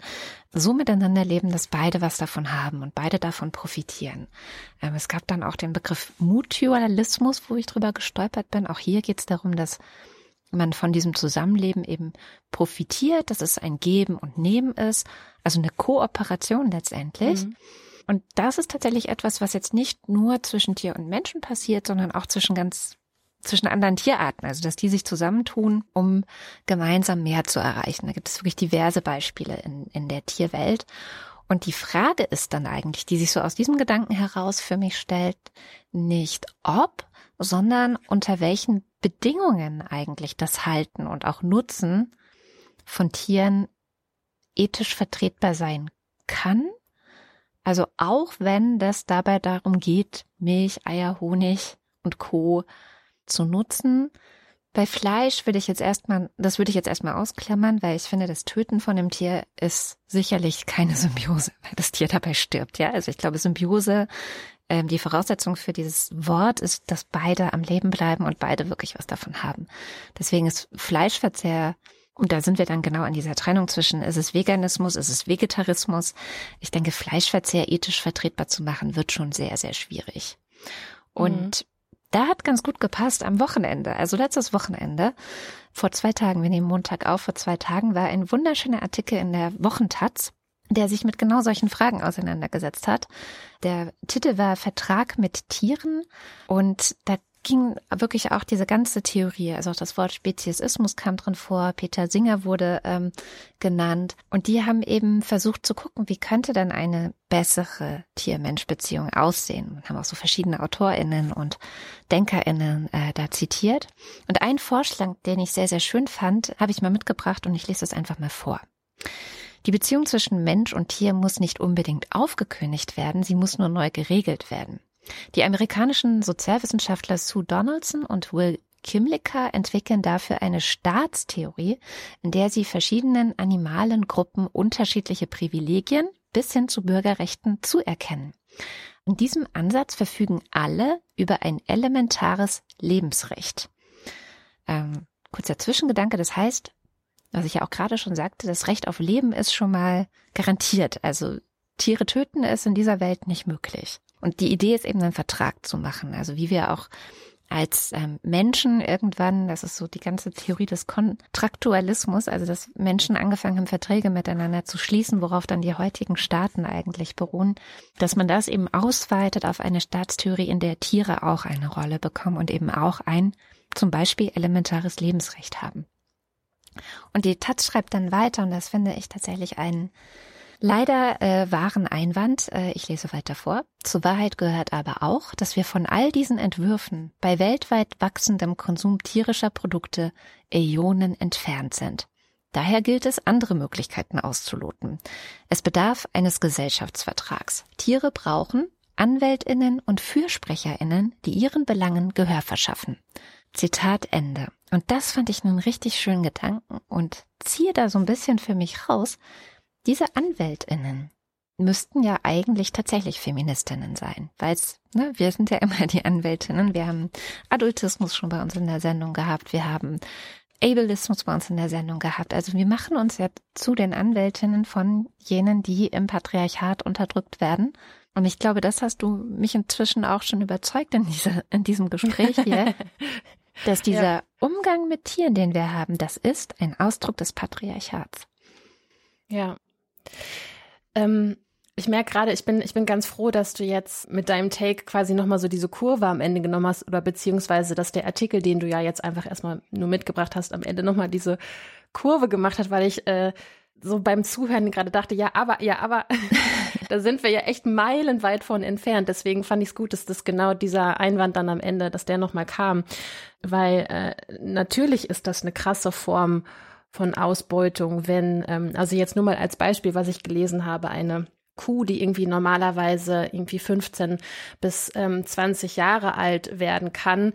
so miteinander leben, dass beide was davon haben und beide davon profitieren. Ähm, es gab dann auch den Begriff Mutualismus, wo ich drüber gestolpert bin. Auch hier geht es darum, dass man von diesem Zusammenleben eben profitiert, dass es ein Geben und Nehmen ist, also eine Kooperation letztendlich. Mhm. Und das ist tatsächlich etwas, was jetzt nicht nur zwischen Tier und Menschen passiert, sondern auch zwischen ganz zwischen anderen Tierarten, also dass die sich zusammentun, um gemeinsam mehr zu erreichen. Da gibt es wirklich diverse Beispiele in, in der Tierwelt. Und die Frage ist dann eigentlich, die sich so aus diesem Gedanken heraus für mich stellt, nicht ob, sondern unter welchen Bedingungen eigentlich das Halten und auch Nutzen von Tieren ethisch vertretbar sein kann. Also auch wenn das dabei darum geht, Milch, Eier, Honig und Co zu nutzen. Bei Fleisch würde ich jetzt erstmal, das würde ich jetzt erstmal ausklammern, weil ich finde, das Töten von einem Tier ist sicherlich keine Symbiose, (laughs) weil das Tier dabei stirbt. Ja, also ich glaube, Symbiose, ähm, die Voraussetzung für dieses Wort ist, dass beide am Leben bleiben und beide wirklich was davon haben. Deswegen ist Fleischverzehr und da sind wir dann genau an dieser Trennung zwischen, ist es Veganismus, ist es Vegetarismus. Ich denke, Fleischverzehr ethisch vertretbar zu machen, wird schon sehr, sehr schwierig. Und mhm. Da hat ganz gut gepasst am Wochenende, also letztes Wochenende, vor zwei Tagen, wir nehmen Montag auf, vor zwei Tagen war ein wunderschöner Artikel in der Wochentatz, der sich mit genau solchen Fragen auseinandergesetzt hat. Der Titel war Vertrag mit Tieren. Und da ging wirklich auch diese ganze Theorie, also auch das Wort Speziesismus kam drin vor, Peter Singer wurde ähm, genannt und die haben eben versucht zu gucken, wie könnte denn eine bessere Tier-Mensch-Beziehung aussehen und haben auch so verschiedene AutorInnen und DenkerInnen äh, da zitiert. Und ein Vorschlag, den ich sehr, sehr schön fand, habe ich mal mitgebracht und ich lese es einfach mal vor. Die Beziehung zwischen Mensch und Tier muss nicht unbedingt aufgekündigt werden, sie muss nur neu geregelt werden. Die amerikanischen Sozialwissenschaftler Sue Donaldson und Will Kimlicka entwickeln dafür eine Staatstheorie, in der sie verschiedenen animalen Gruppen unterschiedliche Privilegien bis hin zu Bürgerrechten zuerkennen. In diesem Ansatz verfügen alle über ein elementares Lebensrecht. Ähm, kurzer Zwischengedanke, das heißt, was ich ja auch gerade schon sagte, das Recht auf Leben ist schon mal garantiert. Also Tiere töten ist in dieser Welt nicht möglich. Und die Idee ist eben einen Vertrag zu machen. Also wie wir auch als ähm, Menschen irgendwann, das ist so die ganze Theorie des Kontraktualismus, also dass Menschen angefangen haben, Verträge miteinander zu schließen, worauf dann die heutigen Staaten eigentlich beruhen, dass man das eben ausweitet auf eine Staatstheorie, in der Tiere auch eine Rolle bekommen und eben auch ein zum Beispiel elementares Lebensrecht haben. Und die Taz schreibt dann weiter, und das finde ich tatsächlich einen leider äh, wahren Einwand. Äh, ich lese weiter vor. Zur Wahrheit gehört aber auch, dass wir von all diesen Entwürfen bei weltweit wachsendem Konsum tierischer Produkte Äonen entfernt sind. Daher gilt es, andere Möglichkeiten auszuloten. Es bedarf eines Gesellschaftsvertrags. Tiere brauchen Anwältinnen und Fürsprecherinnen, die ihren Belangen Gehör verschaffen. Zitat Ende. Und das fand ich einen richtig schönen Gedanken und ziehe da so ein bisschen für mich raus. Diese Anwältinnen müssten ja eigentlich tatsächlich Feministinnen sein, weil ne, wir sind ja (laughs) immer die Anwältinnen. Wir haben Adultismus schon bei uns in der Sendung gehabt. Wir haben Ableismus bei uns in der Sendung gehabt. Also wir machen uns ja zu den Anwältinnen von jenen, die im Patriarchat unterdrückt werden. Und ich glaube, das hast du mich inzwischen auch schon überzeugt in, dieser, in diesem Gespräch hier. (laughs) dass dieser ja. Umgang mit Tieren, den wir haben, das ist ein Ausdruck des Patriarchats. Ja. Ähm, ich merke gerade, ich bin, ich bin ganz froh, dass du jetzt mit deinem Take quasi nochmal so diese Kurve am Ende genommen hast oder beziehungsweise, dass der Artikel, den du ja jetzt einfach erstmal nur mitgebracht hast, am Ende nochmal diese Kurve gemacht hat, weil ich äh, so beim Zuhören gerade dachte, ja, aber, ja, aber, (laughs) da sind wir ja echt meilenweit von entfernt. Deswegen fand ich es gut, dass das genau dieser Einwand dann am Ende, dass der nochmal kam. Weil äh, natürlich ist das eine krasse Form von Ausbeutung, wenn, ähm, also jetzt nur mal als Beispiel, was ich gelesen habe, eine Kuh, die irgendwie normalerweise irgendwie 15 bis ähm, 20 Jahre alt werden kann,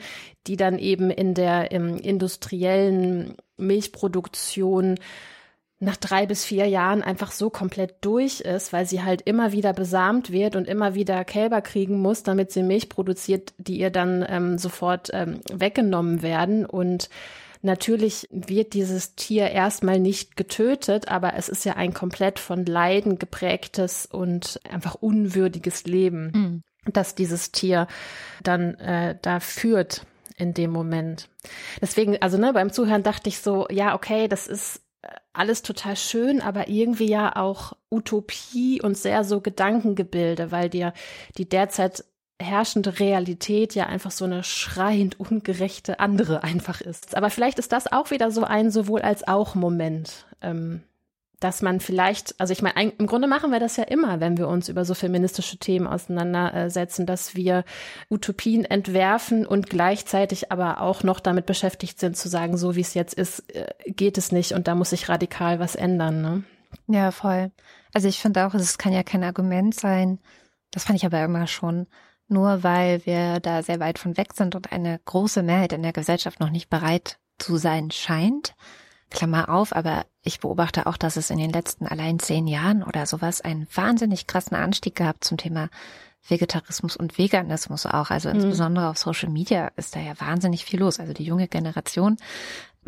die dann eben in der im industriellen Milchproduktion nach drei bis vier Jahren einfach so komplett durch ist, weil sie halt immer wieder besamt wird und immer wieder Kälber kriegen muss, damit sie Milch produziert, die ihr dann ähm, sofort ähm, weggenommen werden. Und natürlich wird dieses Tier erstmal nicht getötet, aber es ist ja ein komplett von Leiden geprägtes und einfach unwürdiges Leben, mhm. das dieses Tier dann äh, da führt in dem Moment. Deswegen, also ne, beim Zuhören dachte ich so, ja, okay, das ist alles total schön, aber irgendwie ja auch Utopie und sehr so Gedankengebilde, weil dir die derzeit herrschende Realität ja einfach so eine schreiend ungerechte andere (laughs) einfach ist. Aber vielleicht ist das auch wieder so ein sowohl als auch Moment. Ähm, dass man vielleicht, also ich meine, im Grunde machen wir das ja immer, wenn wir uns über so feministische Themen auseinandersetzen, dass wir Utopien entwerfen und gleichzeitig aber auch noch damit beschäftigt sind zu sagen, so wie es jetzt ist, äh, geht es nicht und da muss sich radikal was ändern. Ne? Ja, voll. Also ich finde auch, es kann ja kein Argument sein, das fand ich aber immer schon, nur weil wir da sehr weit von weg sind und eine große Mehrheit in der Gesellschaft noch nicht bereit zu sein scheint, Klammer auf, aber ich beobachte auch, dass es in den letzten allein zehn Jahren oder sowas einen wahnsinnig krassen Anstieg gab zum Thema Vegetarismus und Veganismus auch. Also mhm. insbesondere mhm. auf Social Media ist da ja wahnsinnig viel los. Also die junge Generation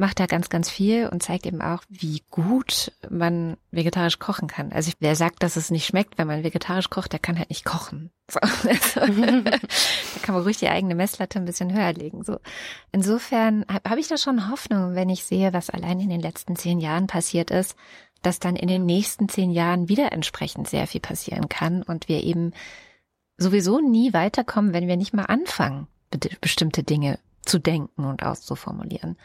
macht da ganz, ganz viel und zeigt eben auch, wie gut man vegetarisch kochen kann. Also wer sagt, dass es nicht schmeckt, wenn man vegetarisch kocht, der kann halt nicht kochen. (laughs) So, also, (laughs) da kann man ruhig die eigene Messlatte ein bisschen höher legen. So, insofern habe hab ich da schon Hoffnung, wenn ich sehe, was allein in den letzten zehn Jahren passiert ist, dass dann in den nächsten zehn Jahren wieder entsprechend sehr viel passieren kann und wir eben sowieso nie weiterkommen, wenn wir nicht mal anfangen, bestimmte Dinge zu denken und auszuformulieren.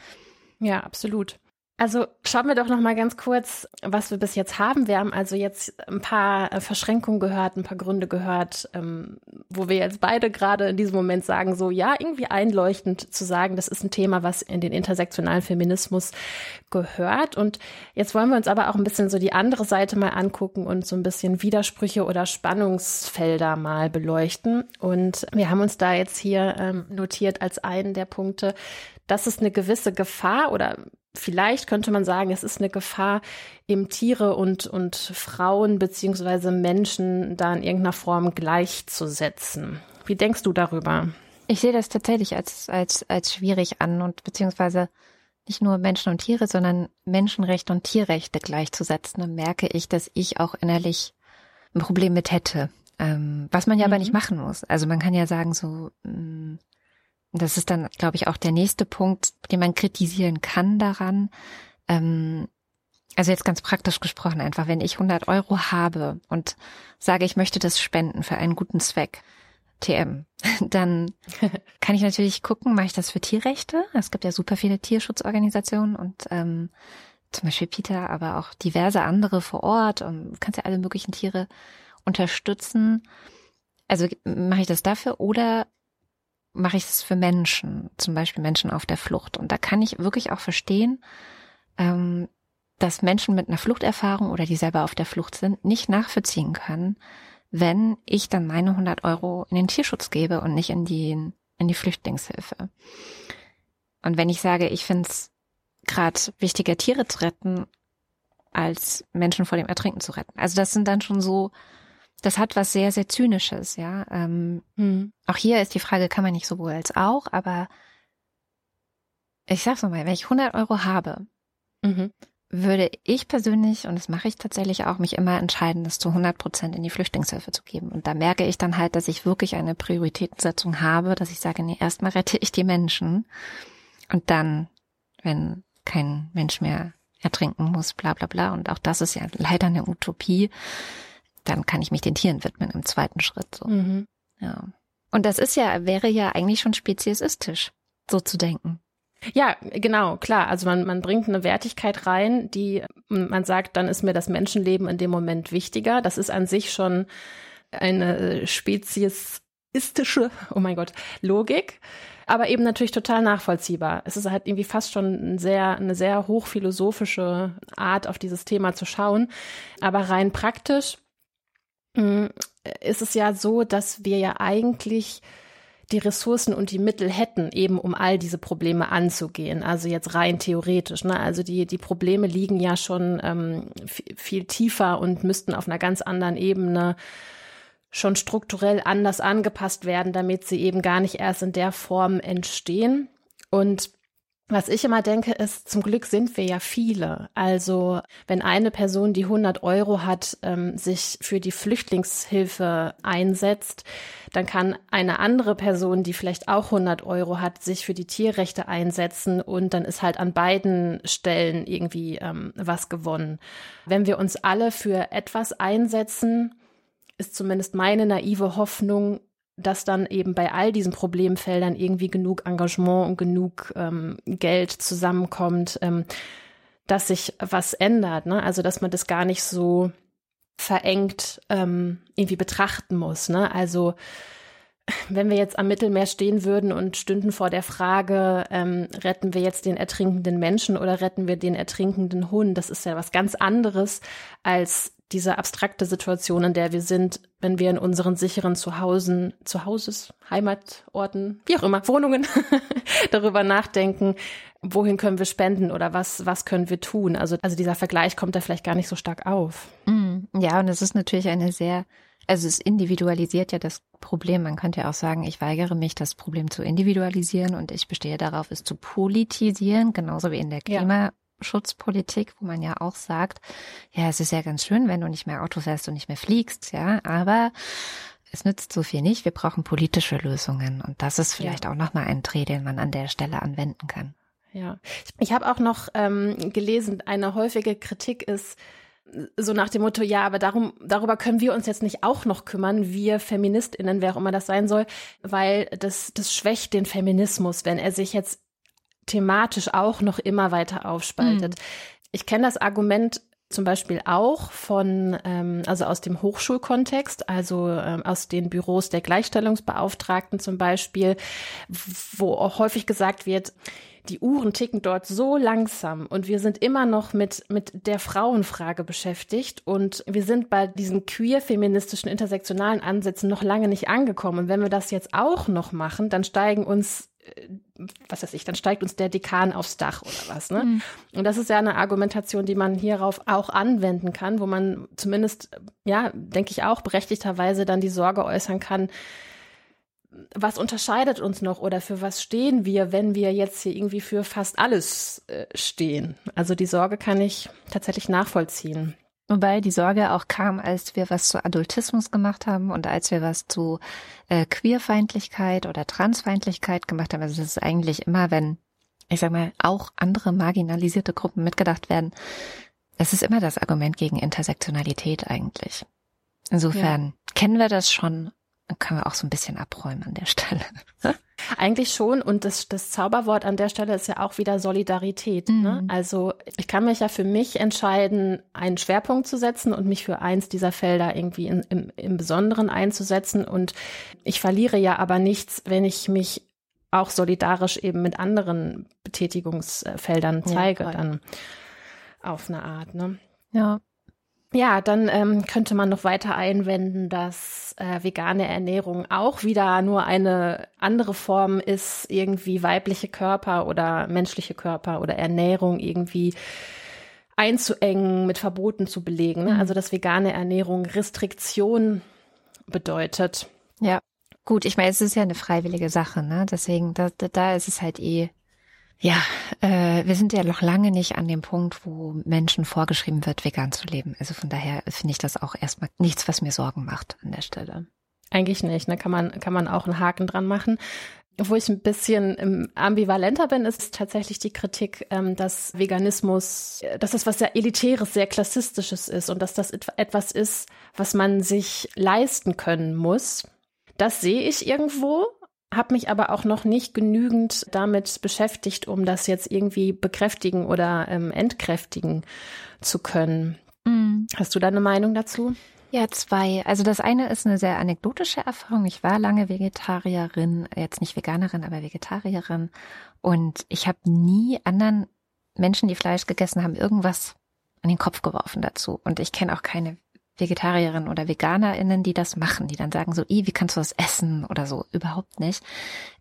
Ja, absolut. Also schauen wir doch noch mal ganz kurz, was wir bis jetzt haben. Wir haben also jetzt ein paar äh, Verschränkungen gehört, ein paar Gründe gehört, ähm, wo wir jetzt beide gerade in diesem Moment sagen, so ja, irgendwie einleuchtend zu sagen, das ist ein Thema, was in den intersektionalen Feminismus gehört. Und jetzt wollen wir uns aber auch ein bisschen so die andere Seite mal angucken und so ein bisschen Widersprüche oder Spannungsfelder mal beleuchten. Und wir haben uns da jetzt hier ähm, notiert als einen der Punkte, dass es eine gewisse Gefahr oder vielleicht könnte man sagen, es ist eine Gefahr, eben Tiere und, und Frauen beziehungsweise Menschen da in irgendeiner Form gleichzusetzen. Wie denkst du darüber? Ich sehe das tatsächlich als, als, als schwierig an und beziehungsweise nicht nur Menschen und Tiere, sondern Menschenrechte und Tierrechte gleichzusetzen. Dann merke ich, dass ich auch innerlich ein Problem mit hätte. Ähm, was man ja mhm. aber nicht machen muss. Also man kann ja sagen, so, mh, mm, das ist dann, glaube ich, auch der nächste Punkt, den man kritisieren kann daran. Ähm, also jetzt ganz praktisch gesprochen einfach, wenn ich 100 Euro habe und sage, ich möchte das spenden für einen guten Zweck, TM, (laughs) dann (laughs) kann ich natürlich gucken, mache ich das für Tierrechte? Es gibt ja super viele Tierschutzorganisationen und ähm, zum Beispiel Peter, aber auch diverse andere vor Ort und du kannst ja alle möglichen Tiere unterstützen. Also mache ich das dafür oder mache ich es für Menschen, zum Beispiel Menschen auf der Flucht. Und da kann ich wirklich auch verstehen, ähm, dass Menschen mit einer Fluchterfahrung oder die selber auf der Flucht sind, nicht nachvollziehen können, wenn ich dann meine 100 Euro in den Tierschutz gebe und nicht in die, in die Flüchtlingshilfe. Und wenn ich sage, ich finde es gerade wichtiger, Tiere zu retten, als Menschen vor dem Ertrinken zu retten. Also das sind dann schon so das hat was sehr, sehr Zynisches, ja. Ähm, mhm. Auch hier ist die Frage, kann man nicht sowohl als auch, aber ich sag's nochmal, wenn ich 100 Euro habe, mhm. würde ich persönlich, und das mache ich tatsächlich auch, mich immer entscheiden, das zu 100 Prozent in die Flüchtlingshilfe zu geben. Und da merke ich dann halt, dass ich wirklich eine Prioritätensetzung habe, dass ich sage, nee, erstmal rette ich die Menschen und dann, wenn kein Mensch mehr ertrinken muss, bla bla bla. Und auch das ist ja leider eine Utopie dann kann ich mich den Tieren widmen im zweiten Schritt. So. Mhm. Ja. Und das ist ja, wäre ja eigentlich schon speziesistisch, so zu denken. Ja, genau, klar. Also man, man bringt eine Wertigkeit rein, die man sagt, dann ist mir das Menschenleben in dem Moment wichtiger. Das ist an sich schon eine speziesistische, (laughs) oh mein Gott, Logik, aber eben natürlich total nachvollziehbar. Es ist halt irgendwie fast schon ein sehr, eine sehr hochphilosophische Art, auf dieses Thema zu schauen. Aber rein praktisch ist es ja so, dass wir ja eigentlich die Ressourcen und die Mittel hätten, eben um all diese Probleme anzugehen. Also jetzt rein theoretisch. Ne? Also die, die Probleme liegen ja schon ähm, viel tiefer und müssten auf einer ganz anderen Ebene schon strukturell anders angepasst werden, damit sie eben gar nicht erst in der Form entstehen. Und was ich immer denke, ist, zum Glück sind wir ja viele. Also wenn eine Person, die 100 Euro hat, ähm, sich für die Flüchtlingshilfe einsetzt, dann kann eine andere Person, die vielleicht auch 100 Euro hat, sich für die Tierrechte einsetzen und dann ist halt an beiden Stellen irgendwie ähm, was gewonnen. Wenn wir uns alle für etwas einsetzen, ist zumindest meine naive Hoffnung, dass dann eben bei all diesen Problemfeldern irgendwie genug Engagement und genug ähm, Geld zusammenkommt, ähm, dass sich was ändert. Ne? Also dass man das gar nicht so verengt ähm, irgendwie betrachten muss. Ne? Also wenn wir jetzt am Mittelmeer stehen würden und stünden vor der Frage, ähm, retten wir jetzt den ertrinkenden Menschen oder retten wir den ertrinkenden Hund, das ist ja was ganz anderes als diese abstrakte Situation, in der wir sind, wenn wir in unseren sicheren Zuhausen, Zuhauses, Heimatorten, wie auch immer, Wohnungen (laughs) darüber nachdenken, wohin können wir spenden oder was, was können wir tun? Also, also dieser Vergleich kommt da vielleicht gar nicht so stark auf. Mm, ja, und es ist natürlich eine sehr, also es individualisiert ja das Problem. Man könnte ja auch sagen, ich weigere mich, das Problem zu individualisieren und ich bestehe darauf, es zu politisieren, genauso wie in der Klima. Ja. Schutzpolitik, wo man ja auch sagt, ja, es ist ja ganz schön, wenn du nicht mehr Auto fährst und nicht mehr fliegst, ja, aber es nützt so viel nicht. Wir brauchen politische Lösungen und das ist vielleicht ja. auch nochmal ein Dreh, den man an der Stelle anwenden kann. Ja, ich habe auch noch ähm, gelesen, eine häufige Kritik ist so nach dem Motto, ja, aber darum, darüber können wir uns jetzt nicht auch noch kümmern, wir FeministInnen, wer auch immer das sein soll, weil das, das schwächt den Feminismus, wenn er sich jetzt thematisch auch noch immer weiter aufspaltet. Mhm. Ich kenne das Argument zum Beispiel auch von, ähm, also aus dem Hochschulkontext, also ähm, aus den Büros der Gleichstellungsbeauftragten zum Beispiel, wo auch häufig gesagt wird, die Uhren ticken dort so langsam und wir sind immer noch mit, mit der Frauenfrage beschäftigt und wir sind bei diesen queer-feministischen intersektionalen Ansätzen noch lange nicht angekommen. Und wenn wir das jetzt auch noch machen, dann steigen uns was weiß ich, dann steigt uns der Dekan aufs Dach oder was. Ne? Mhm. Und das ist ja eine Argumentation, die man hierauf auch anwenden kann, wo man zumindest, ja, denke ich auch berechtigterweise dann die Sorge äußern kann, was unterscheidet uns noch oder für was stehen wir, wenn wir jetzt hier irgendwie für fast alles äh, stehen? Also die Sorge kann ich tatsächlich nachvollziehen. Wobei die Sorge auch kam, als wir was zu Adultismus gemacht haben und als wir was zu äh, Queerfeindlichkeit oder Transfeindlichkeit gemacht haben. Also das ist eigentlich immer, wenn, ich sag mal, auch andere marginalisierte Gruppen mitgedacht werden, es ist immer das Argument gegen Intersektionalität eigentlich. Insofern ja. kennen wir das schon können wir auch so ein bisschen abräumen an der Stelle. (laughs) Eigentlich schon. Und das, das Zauberwort an der Stelle ist ja auch wieder Solidarität. Ne? Mhm. Ne? Also ich kann mich ja für mich entscheiden, einen Schwerpunkt zu setzen und mich für eins dieser Felder irgendwie in, im, im Besonderen einzusetzen. Und ich verliere ja aber nichts, wenn ich mich auch solidarisch eben mit anderen Betätigungsfeldern zeige, ja, dann auf eine Art. Ne? Ja. Ja, dann ähm, könnte man noch weiter einwenden, dass äh, vegane Ernährung auch wieder nur eine andere Form ist, irgendwie weibliche Körper oder menschliche Körper oder Ernährung irgendwie einzuengen, mit Verboten zu belegen. Ne? Mhm. Also dass vegane Ernährung Restriktion bedeutet. Ja, gut, ich meine, es ist ja eine freiwillige Sache, ne? Deswegen, da, da ist es halt eh ja, äh, wir sind ja noch lange nicht an dem Punkt, wo Menschen vorgeschrieben wird, vegan zu leben. Also von daher finde ich das auch erstmal nichts, was mir Sorgen macht an der Stelle. Eigentlich nicht, ne? Kann man, kann man auch einen Haken dran machen. Wo ich ein bisschen ähm, ambivalenter bin, ist tatsächlich die Kritik, ähm, dass Veganismus, äh, dass das was sehr Elitäres, sehr Klassistisches ist und dass das etwas ist, was man sich leisten können muss. Das sehe ich irgendwo, habe mich aber auch noch nicht genügend damit beschäftigt, um das jetzt irgendwie bekräftigen oder ähm, entkräftigen zu können. Mhm. Hast du da eine Meinung dazu? Ja, zwei. Also das eine ist eine sehr anekdotische Erfahrung. Ich war lange Vegetarierin, jetzt nicht Veganerin, aber Vegetarierin. Und ich habe nie anderen Menschen, die Fleisch gegessen haben, irgendwas an den Kopf geworfen dazu. Und ich kenne auch keine Vegetarierinnen oder VeganerInnen, die das machen, die dann sagen so, wie kannst du das essen oder so, überhaupt nicht.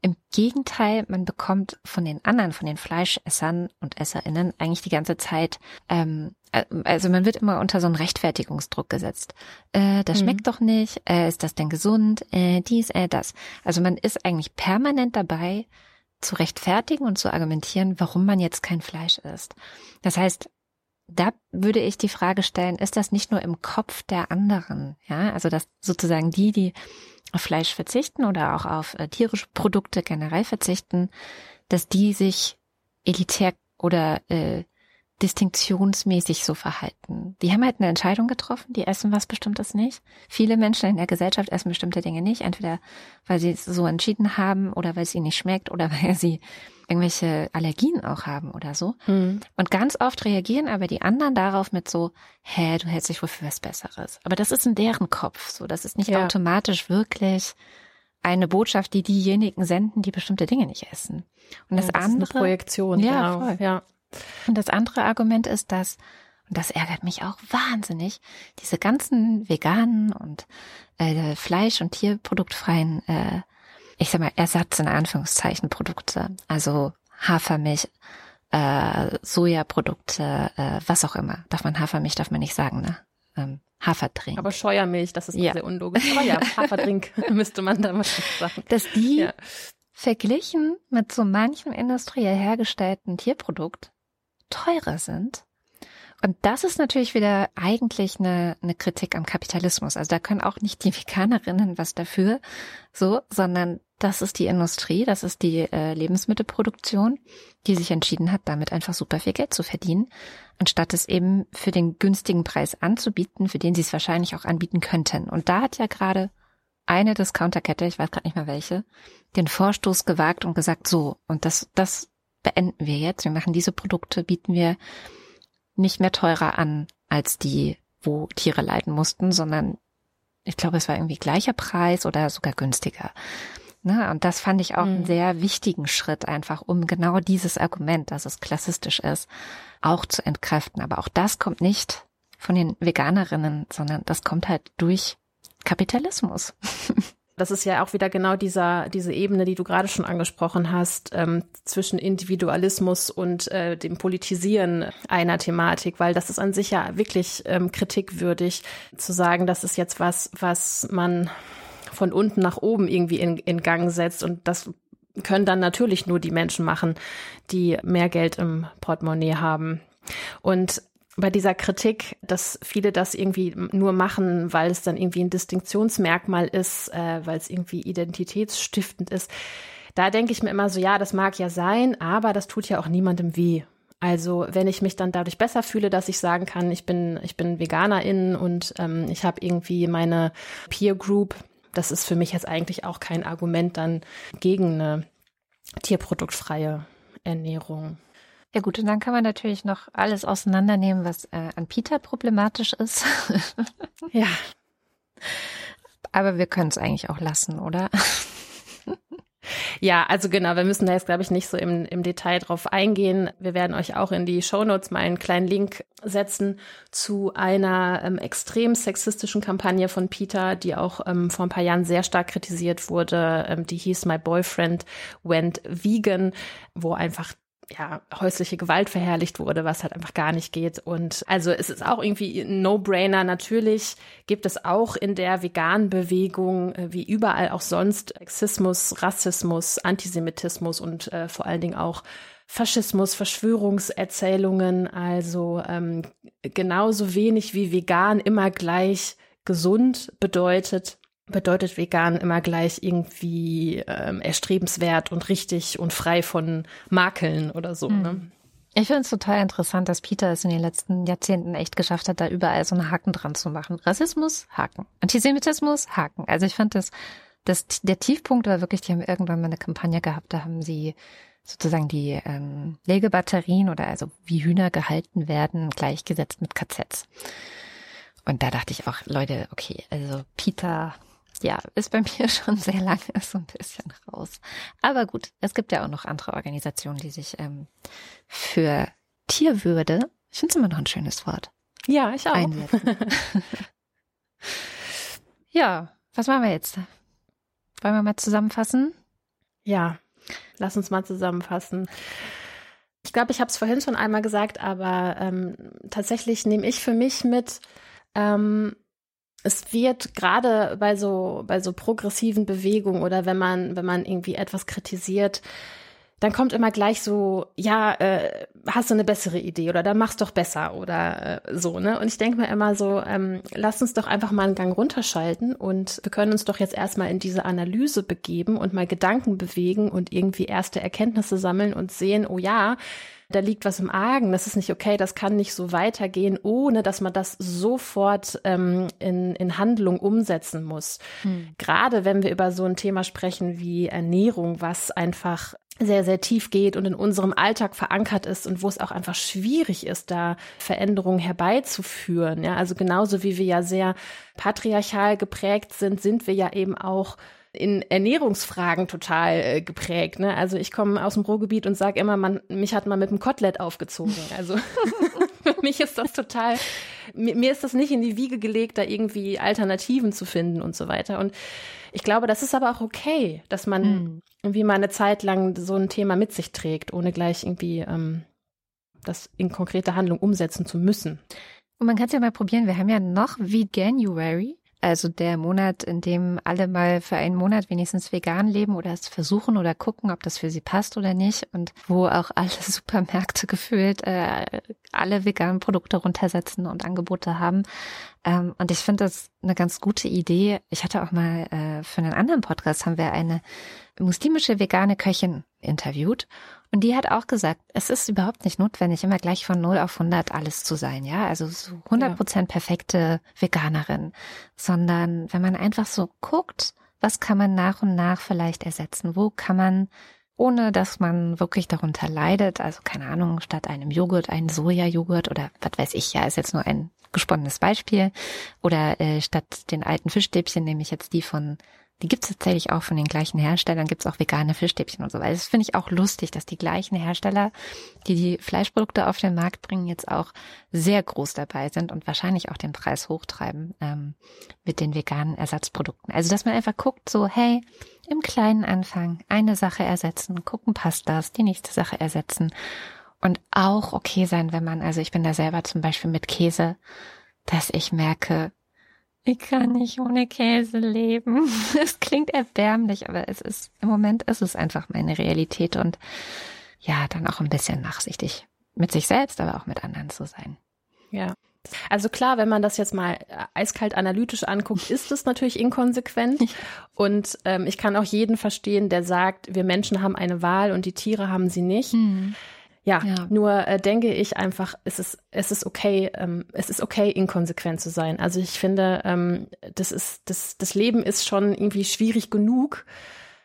Im Gegenteil, man bekommt von den anderen, von den Fleischessern und EsserInnen eigentlich die ganze Zeit, ähm, äh, also man wird immer unter so einen Rechtfertigungsdruck gesetzt. Äh, das mhm. schmeckt doch nicht, äh, ist das denn gesund, äh, dies, äh, das. Also man ist eigentlich permanent dabei, zu rechtfertigen und zu argumentieren, warum man jetzt kein Fleisch isst. Das heißt, da würde ich die Frage stellen, ist das nicht nur im Kopf der anderen? Ja, also dass sozusagen die, die auf Fleisch verzichten oder auch auf äh, tierische Produkte generell verzichten, dass die sich elitär oder äh, distinktionsmäßig so verhalten. Die haben halt eine Entscheidung getroffen, die essen was Bestimmtes nicht. Viele Menschen in der Gesellschaft essen bestimmte Dinge nicht, entweder weil sie es so entschieden haben oder weil es ihnen nicht schmeckt oder (laughs) weil sie irgendwelche Allergien auch haben oder so. Mhm. Und ganz oft reagieren aber die anderen darauf mit so, hä, du hältst dich wohl für was Besseres. Aber das ist in deren Kopf so. Das ist nicht ja. automatisch wirklich eine Botschaft, die diejenigen senden, die bestimmte Dinge nicht essen. Und das, ja, das andere. Ist eine Projektion, ja, genau. voll. ja. Und das andere Argument ist, dass, und das ärgert mich auch wahnsinnig, diese ganzen veganen und äh, Fleisch- und Tierproduktfreien, äh, ich sag mal, Ersatz in Anführungszeichen Produkte, also Hafermilch, äh, Sojaprodukte, äh, was auch immer. Darf man Hafermilch, darf man nicht sagen, ne? Ähm, Haferdrink. Aber Scheuermilch, das ist ja. sehr unlogisch. Aber ja, Haferdrink (laughs) müsste man da mal sagen. Dass die ja. verglichen mit so manchem industriell hergestellten Tierprodukt teurer sind. Und das ist natürlich wieder eigentlich eine, eine Kritik am Kapitalismus. Also da können auch nicht die (laughs) Veganerinnen was dafür, so, sondern das ist die Industrie, das ist die äh, Lebensmittelproduktion, die sich entschieden hat, damit einfach super viel Geld zu verdienen, anstatt es eben für den günstigen Preis anzubieten, für den sie es wahrscheinlich auch anbieten könnten. Und da hat ja gerade eine Discounterkette, ich weiß gerade nicht mehr welche, den Vorstoß gewagt und gesagt, so, und das, das beenden wir jetzt. Wir machen diese Produkte, bieten wir nicht mehr teurer an als die, wo Tiere leiden mussten, sondern ich glaube, es war irgendwie gleicher Preis oder sogar günstiger. Ne? Und das fand ich auch mhm. einen sehr wichtigen Schritt einfach, um genau dieses Argument, dass es klassistisch ist, auch zu entkräften. Aber auch das kommt nicht von den Veganerinnen, sondern das kommt halt durch Kapitalismus. (laughs) Das ist ja auch wieder genau dieser, diese Ebene, die du gerade schon angesprochen hast, ähm, zwischen Individualismus und äh, dem Politisieren einer Thematik, weil das ist an sich ja wirklich ähm, kritikwürdig, zu sagen, das ist jetzt was, was man von unten nach oben irgendwie in, in Gang setzt und das können dann natürlich nur die Menschen machen, die mehr Geld im Portemonnaie haben. Und bei dieser Kritik, dass viele das irgendwie nur machen, weil es dann irgendwie ein Distinktionsmerkmal ist, äh, weil es irgendwie identitätsstiftend ist, da denke ich mir immer so, ja, das mag ja sein, aber das tut ja auch niemandem weh. Also wenn ich mich dann dadurch besser fühle, dass ich sagen kann, ich bin ich bin Veganerin und ähm, ich habe irgendwie meine Peer Group, das ist für mich jetzt eigentlich auch kein Argument dann gegen eine tierproduktfreie Ernährung. Ja gut, und dann kann man natürlich noch alles auseinandernehmen, was äh, an Peter problematisch ist. (laughs) ja. Aber wir können es eigentlich auch lassen, oder? Ja, also genau, wir müssen da jetzt, glaube ich, nicht so im, im Detail drauf eingehen. Wir werden euch auch in die Shownotes mal einen kleinen Link setzen zu einer ähm, extrem sexistischen Kampagne von Peter, die auch ähm, vor ein paar Jahren sehr stark kritisiert wurde. Ähm, die hieß My Boyfriend Went Vegan, wo einfach ja, häusliche Gewalt verherrlicht wurde, was halt einfach gar nicht geht. Und also es ist auch irgendwie ein No-Brainer. Natürlich gibt es auch in der veganen Bewegung, äh, wie überall auch sonst, Sexismus, Rassismus, Antisemitismus und äh, vor allen Dingen auch Faschismus, Verschwörungserzählungen. Also ähm, genauso wenig wie vegan immer gleich gesund bedeutet, bedeutet vegan immer gleich irgendwie ähm, erstrebenswert und richtig und frei von Makeln oder so. Mhm. Ne? Ich finde es total interessant, dass Peter es in den letzten Jahrzehnten echt geschafft hat, da überall so einen Haken dran zu machen. Rassismus, Haken. Antisemitismus, Haken. Also ich fand das, das der Tiefpunkt war wirklich, die haben irgendwann mal eine Kampagne gehabt, da haben sie sozusagen die ähm, Legebatterien oder also wie Hühner gehalten werden, gleichgesetzt mit KZs. Und da dachte ich auch, Leute, okay, also Peter ja, ist bei (laughs) mir schon sehr lange so ein bisschen raus. Aber gut, es gibt ja auch noch andere Organisationen, die sich ähm, für Tierwürde, ich finde es immer noch ein schönes Wort. Ja, ich auch. Einsetzen. (laughs) ja, was machen wir jetzt? Wollen wir mal zusammenfassen? Ja, lass uns mal zusammenfassen. Ich glaube, ich habe es vorhin schon einmal gesagt, aber ähm, tatsächlich nehme ich für mich mit, ähm, es wird gerade bei so bei so progressiven Bewegungen oder wenn man wenn man irgendwie etwas kritisiert, dann kommt immer gleich so, ja, äh, hast du eine bessere Idee oder dann mach's doch besser oder äh, so, ne? Und ich denke mir immer so, ähm, lass uns doch einfach mal einen Gang runterschalten und wir können uns doch jetzt erstmal in diese Analyse begeben und mal Gedanken bewegen und irgendwie erste Erkenntnisse sammeln und sehen, oh ja, da liegt was im Argen, das ist nicht okay, das kann nicht so weitergehen, ohne dass man das sofort ähm, in, in Handlung umsetzen muss. Hm. Gerade wenn wir über so ein Thema sprechen wie Ernährung, was einfach sehr, sehr tief geht und in unserem Alltag verankert ist und wo es auch einfach schwierig ist, da Veränderungen herbeizuführen. Ja, also genauso wie wir ja sehr patriarchal geprägt sind, sind wir ja eben auch in Ernährungsfragen total äh, geprägt. Ne? Also ich komme aus dem Ruhrgebiet und sage immer, man, mich hat man mit dem Kotelett aufgezogen. Also (laughs) für mich ist das total, mir, mir ist das nicht in die Wiege gelegt, da irgendwie Alternativen zu finden und so weiter. Und ich glaube, das ist aber auch okay, dass man mhm. irgendwie mal eine Zeit lang so ein Thema mit sich trägt, ohne gleich irgendwie ähm, das in konkrete Handlung umsetzen zu müssen. Und man kann es ja mal probieren. Wir haben ja noch Veganuary. Also der Monat, in dem alle mal für einen Monat wenigstens vegan leben oder es versuchen oder gucken, ob das für sie passt oder nicht. Und wo auch alle (laughs) Supermärkte gefühlt äh, alle veganen Produkte runtersetzen und Angebote haben. Ähm, und ich finde das eine ganz gute Idee. Ich hatte auch mal äh, für einen anderen Podcast haben wir eine muslimische vegane Köchin interviewt und die hat auch gesagt, es ist überhaupt nicht notwendig, immer gleich von 0 auf 100 alles zu sein, ja, also so 100 Prozent perfekte Veganerin, sondern wenn man einfach so guckt, was kann man nach und nach vielleicht ersetzen, wo kann man ohne dass man wirklich darunter leidet. Also keine Ahnung, statt einem Joghurt einen Sojajoghurt oder was weiß ich, ja, ist jetzt nur ein gesponnenes Beispiel. Oder äh, statt den alten Fischstäbchen nehme ich jetzt die von die gibt es tatsächlich auch von den gleichen Herstellern, gibt es auch vegane Fischstäbchen und so weiter. Das finde ich auch lustig, dass die gleichen Hersteller, die die Fleischprodukte auf den Markt bringen, jetzt auch sehr groß dabei sind und wahrscheinlich auch den Preis hochtreiben ähm, mit den veganen Ersatzprodukten. Also dass man einfach guckt, so hey, im kleinen Anfang eine Sache ersetzen, gucken, passt das, die nächste Sache ersetzen und auch okay sein, wenn man, also ich bin da selber zum Beispiel mit Käse, dass ich merke, ich kann nicht ohne Käse leben. (laughs) Es klingt erbärmlich, aber es ist, im Moment ist es einfach meine Realität und ja, dann auch ein bisschen nachsichtig mit sich selbst, aber auch mit anderen zu sein. Ja. Also klar, wenn man das jetzt mal eiskalt analytisch anguckt, (laughs) ist es natürlich inkonsequent. Und ähm, ich kann auch jeden verstehen, der sagt, wir Menschen haben eine Wahl und die Tiere haben sie nicht. Mhm. Ja, ja, nur äh, denke ich einfach, es ist, es ist okay, ähm, es ist okay, inkonsequent zu sein. Also ich finde, ähm, das ist, das, das Leben ist schon irgendwie schwierig genug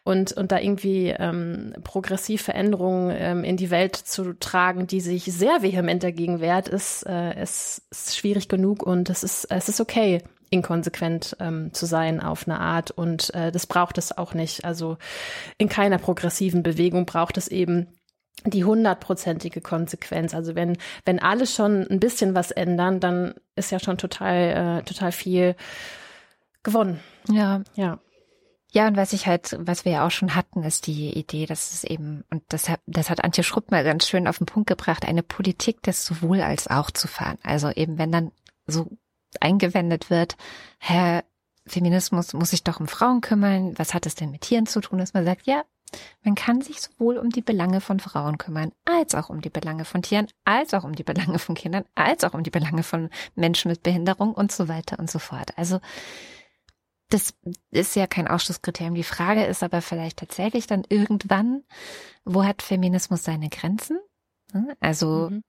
und, und da irgendwie ähm, progressiv Veränderungen ähm, in die Welt zu tragen, die sich sehr vehement dagegen wehrt, ist, äh, ist, ist schwierig genug und es ist, es ist okay, inkonsequent ähm, zu sein auf eine Art und äh, das braucht es auch nicht. Also in keiner progressiven Bewegung braucht es eben die hundertprozentige Konsequenz. Also wenn, wenn alle schon ein bisschen was ändern, dann ist ja schon total, äh, total viel gewonnen. Ja. Ja. Ja, und was ich halt, was wir ja auch schon hatten, ist die Idee, dass es eben, und das hat, das hat Antje Schrupp mal ganz schön auf den Punkt gebracht, eine Politik des sowohl als auch zu fahren. Also eben, wenn dann so eingewendet wird, Herr Feminismus muss sich doch um Frauen kümmern, was hat es denn mit Tieren zu tun, dass man sagt, ja, man kann sich sowohl um die Belange von Frauen kümmern, als auch um die Belange von Tieren, als auch um die Belange von Kindern, als auch um die Belange von Menschen mit Behinderung und so weiter und so fort. Also das ist ja kein Ausschlusskriterium. Die Frage ist aber vielleicht tatsächlich dann irgendwann, wo hat Feminismus seine Grenzen? Also mhm.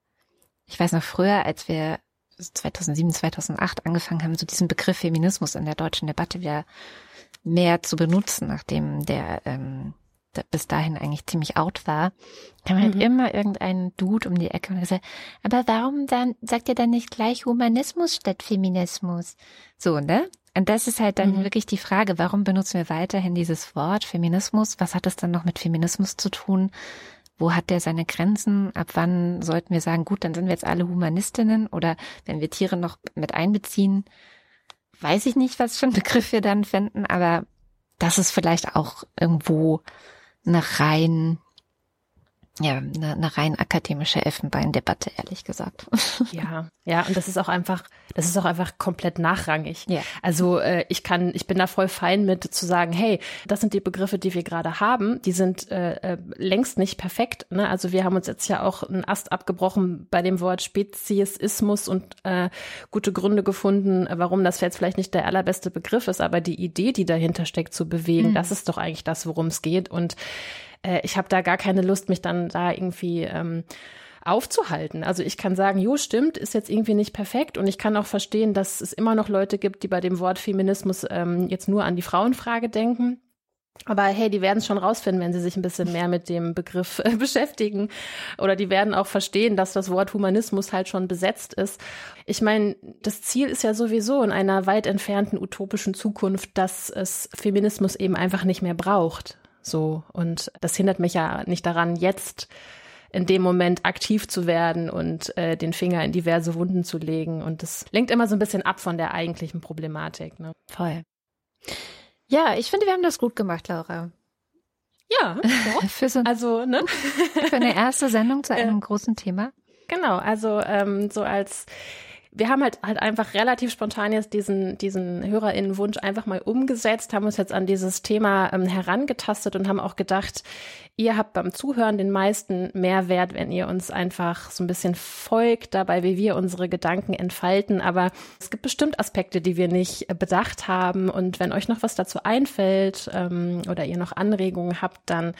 ich weiß noch früher, als wir 2007, 2008 angefangen haben, so diesen Begriff Feminismus in der deutschen Debatte wieder mehr zu benutzen, nachdem der ähm, bis dahin eigentlich ziemlich out war, kam halt mhm. immer irgendein Dude um die Ecke und gesagt, aber warum dann sagt ihr dann nicht gleich Humanismus statt Feminismus? So, ne? Und das ist halt dann mhm. wirklich die Frage, warum benutzen wir weiterhin dieses Wort Feminismus? Was hat es dann noch mit Feminismus zu tun? Wo hat der seine Grenzen? Ab wann sollten wir sagen, gut, dann sind wir jetzt alle Humanistinnen? Oder wenn wir Tiere noch mit einbeziehen, weiß ich nicht, was für einen Begriff wir dann finden, aber das ist vielleicht auch irgendwo eine rein ja, eine, eine rein akademische Elfenbeindebatte, ehrlich gesagt. (laughs) Ja, ja, und das ist auch einfach, das ist auch einfach komplett nachrangig. Ja. Also äh, ich kann, ich bin da voll fein mit zu sagen, hey, das sind die Begriffe, die wir gerade haben, die sind äh, äh, längst nicht perfekt. Ne? Also wir haben uns jetzt ja auch einen Ast abgebrochen bei dem Wort Speziesismus und äh, gute Gründe gefunden, warum das jetzt vielleicht nicht der allerbeste Begriff ist, aber die Idee, die dahinter steckt, zu bewegen, mhm. das ist doch eigentlich das, worum es geht. Und äh, ich habe da gar keine Lust, mich dann da irgendwie ähm, aufzuhalten. Also ich kann sagen, jo, stimmt, ist jetzt irgendwie nicht perfekt und ich kann auch verstehen, dass es immer noch Leute gibt, die bei dem Wort Feminismus ähm, jetzt nur an die Frauenfrage denken. Aber hey, die werden es schon rausfinden, wenn sie sich ein bisschen mehr mit dem Begriff äh, (laughs) beschäftigen. Oder die werden auch verstehen, dass das Wort Humanismus halt schon besetzt ist. Ich meine, das Ziel ist ja sowieso in einer weit entfernten utopischen Zukunft, dass es Feminismus eben einfach nicht mehr braucht. So. Und das hindert mich ja nicht daran, jetzt in dem Moment aktiv zu werden und äh, den Finger in diverse Wunden zu legen. Und das lenkt immer so ein bisschen ab von der eigentlichen Problematik. Ne? Voll. Ja, ich finde, wir haben das gut gemacht, Laura. Ja, (laughs) für so, also ne? für eine erste Sendung zu (laughs) einem äh, großen Thema. Genau, also ähm, so als wir haben halt halt einfach relativ spontan jetzt diesen, diesen HörerInnenwunsch einfach mal umgesetzt, haben uns jetzt an dieses Thema ähm, herangetastet und haben auch gedacht, ihr habt beim Zuhören den meisten Mehrwert, wenn ihr uns einfach so ein bisschen folgt dabei, wie wir unsere Gedanken entfalten. Aber es gibt bestimmt Aspekte, die wir nicht äh, bedacht haben. Und wenn euch noch was dazu einfällt ähm, oder ihr noch Anregungen habt, dann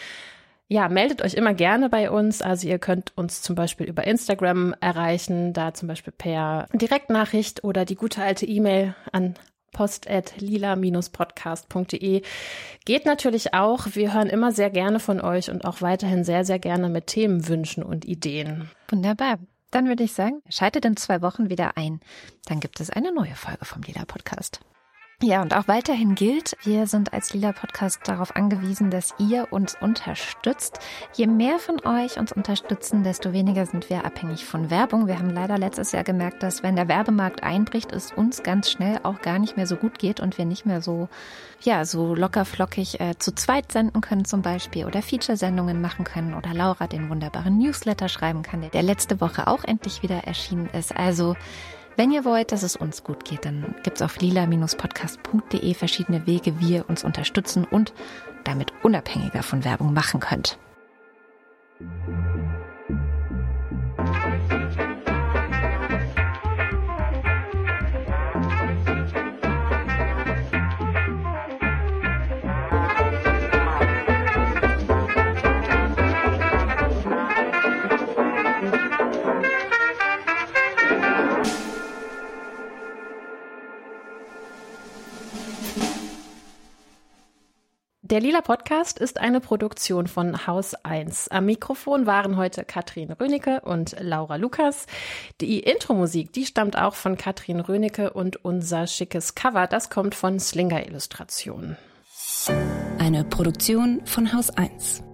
ja, meldet euch immer gerne bei uns. Also ihr könnt uns zum Beispiel über Instagram erreichen, da zum Beispiel per Direktnachricht oder die gute alte E-Mail an post at lila-podcast.de. Geht natürlich auch. Wir hören immer sehr gerne von euch und auch weiterhin sehr, sehr gerne mit Themenwünschen und Ideen. Wunderbar. Dann würde ich sagen, schaltet in zwei Wochen wieder ein. Dann gibt es eine neue Folge vom Lila Podcast. Ja, und auch weiterhin gilt, wir sind als Lila Podcast darauf angewiesen, dass ihr uns unterstützt. Je mehr von euch uns unterstützen, desto weniger sind wir abhängig von Werbung. Wir haben leider letztes Jahr gemerkt, dass wenn der Werbemarkt einbricht, es uns ganz schnell auch gar nicht mehr so gut geht und wir nicht mehr so, ja, so locker flockig äh, zu zweit senden können zum Beispiel oder Feature-Sendungen machen können oder Laura den wunderbaren Newsletter schreiben kann, der letzte Woche auch endlich wieder erschienen ist. Also, wenn ihr wollt, dass es uns gut geht, dann gibt es auf lila-podcast.de verschiedene Wege, wie ihr uns unterstützen und damit unabhängiger von Werbung machen könnt. Der Lila Podcast ist eine Produktion von Haus 1. Am Mikrofon waren heute Katrin Rönecke und Laura Lukas. Die Intro-Musik, die stammt auch von Katrin Rönecke und unser schickes Cover, das kommt von Slinger Illustrationen. Eine Produktion von Haus 1.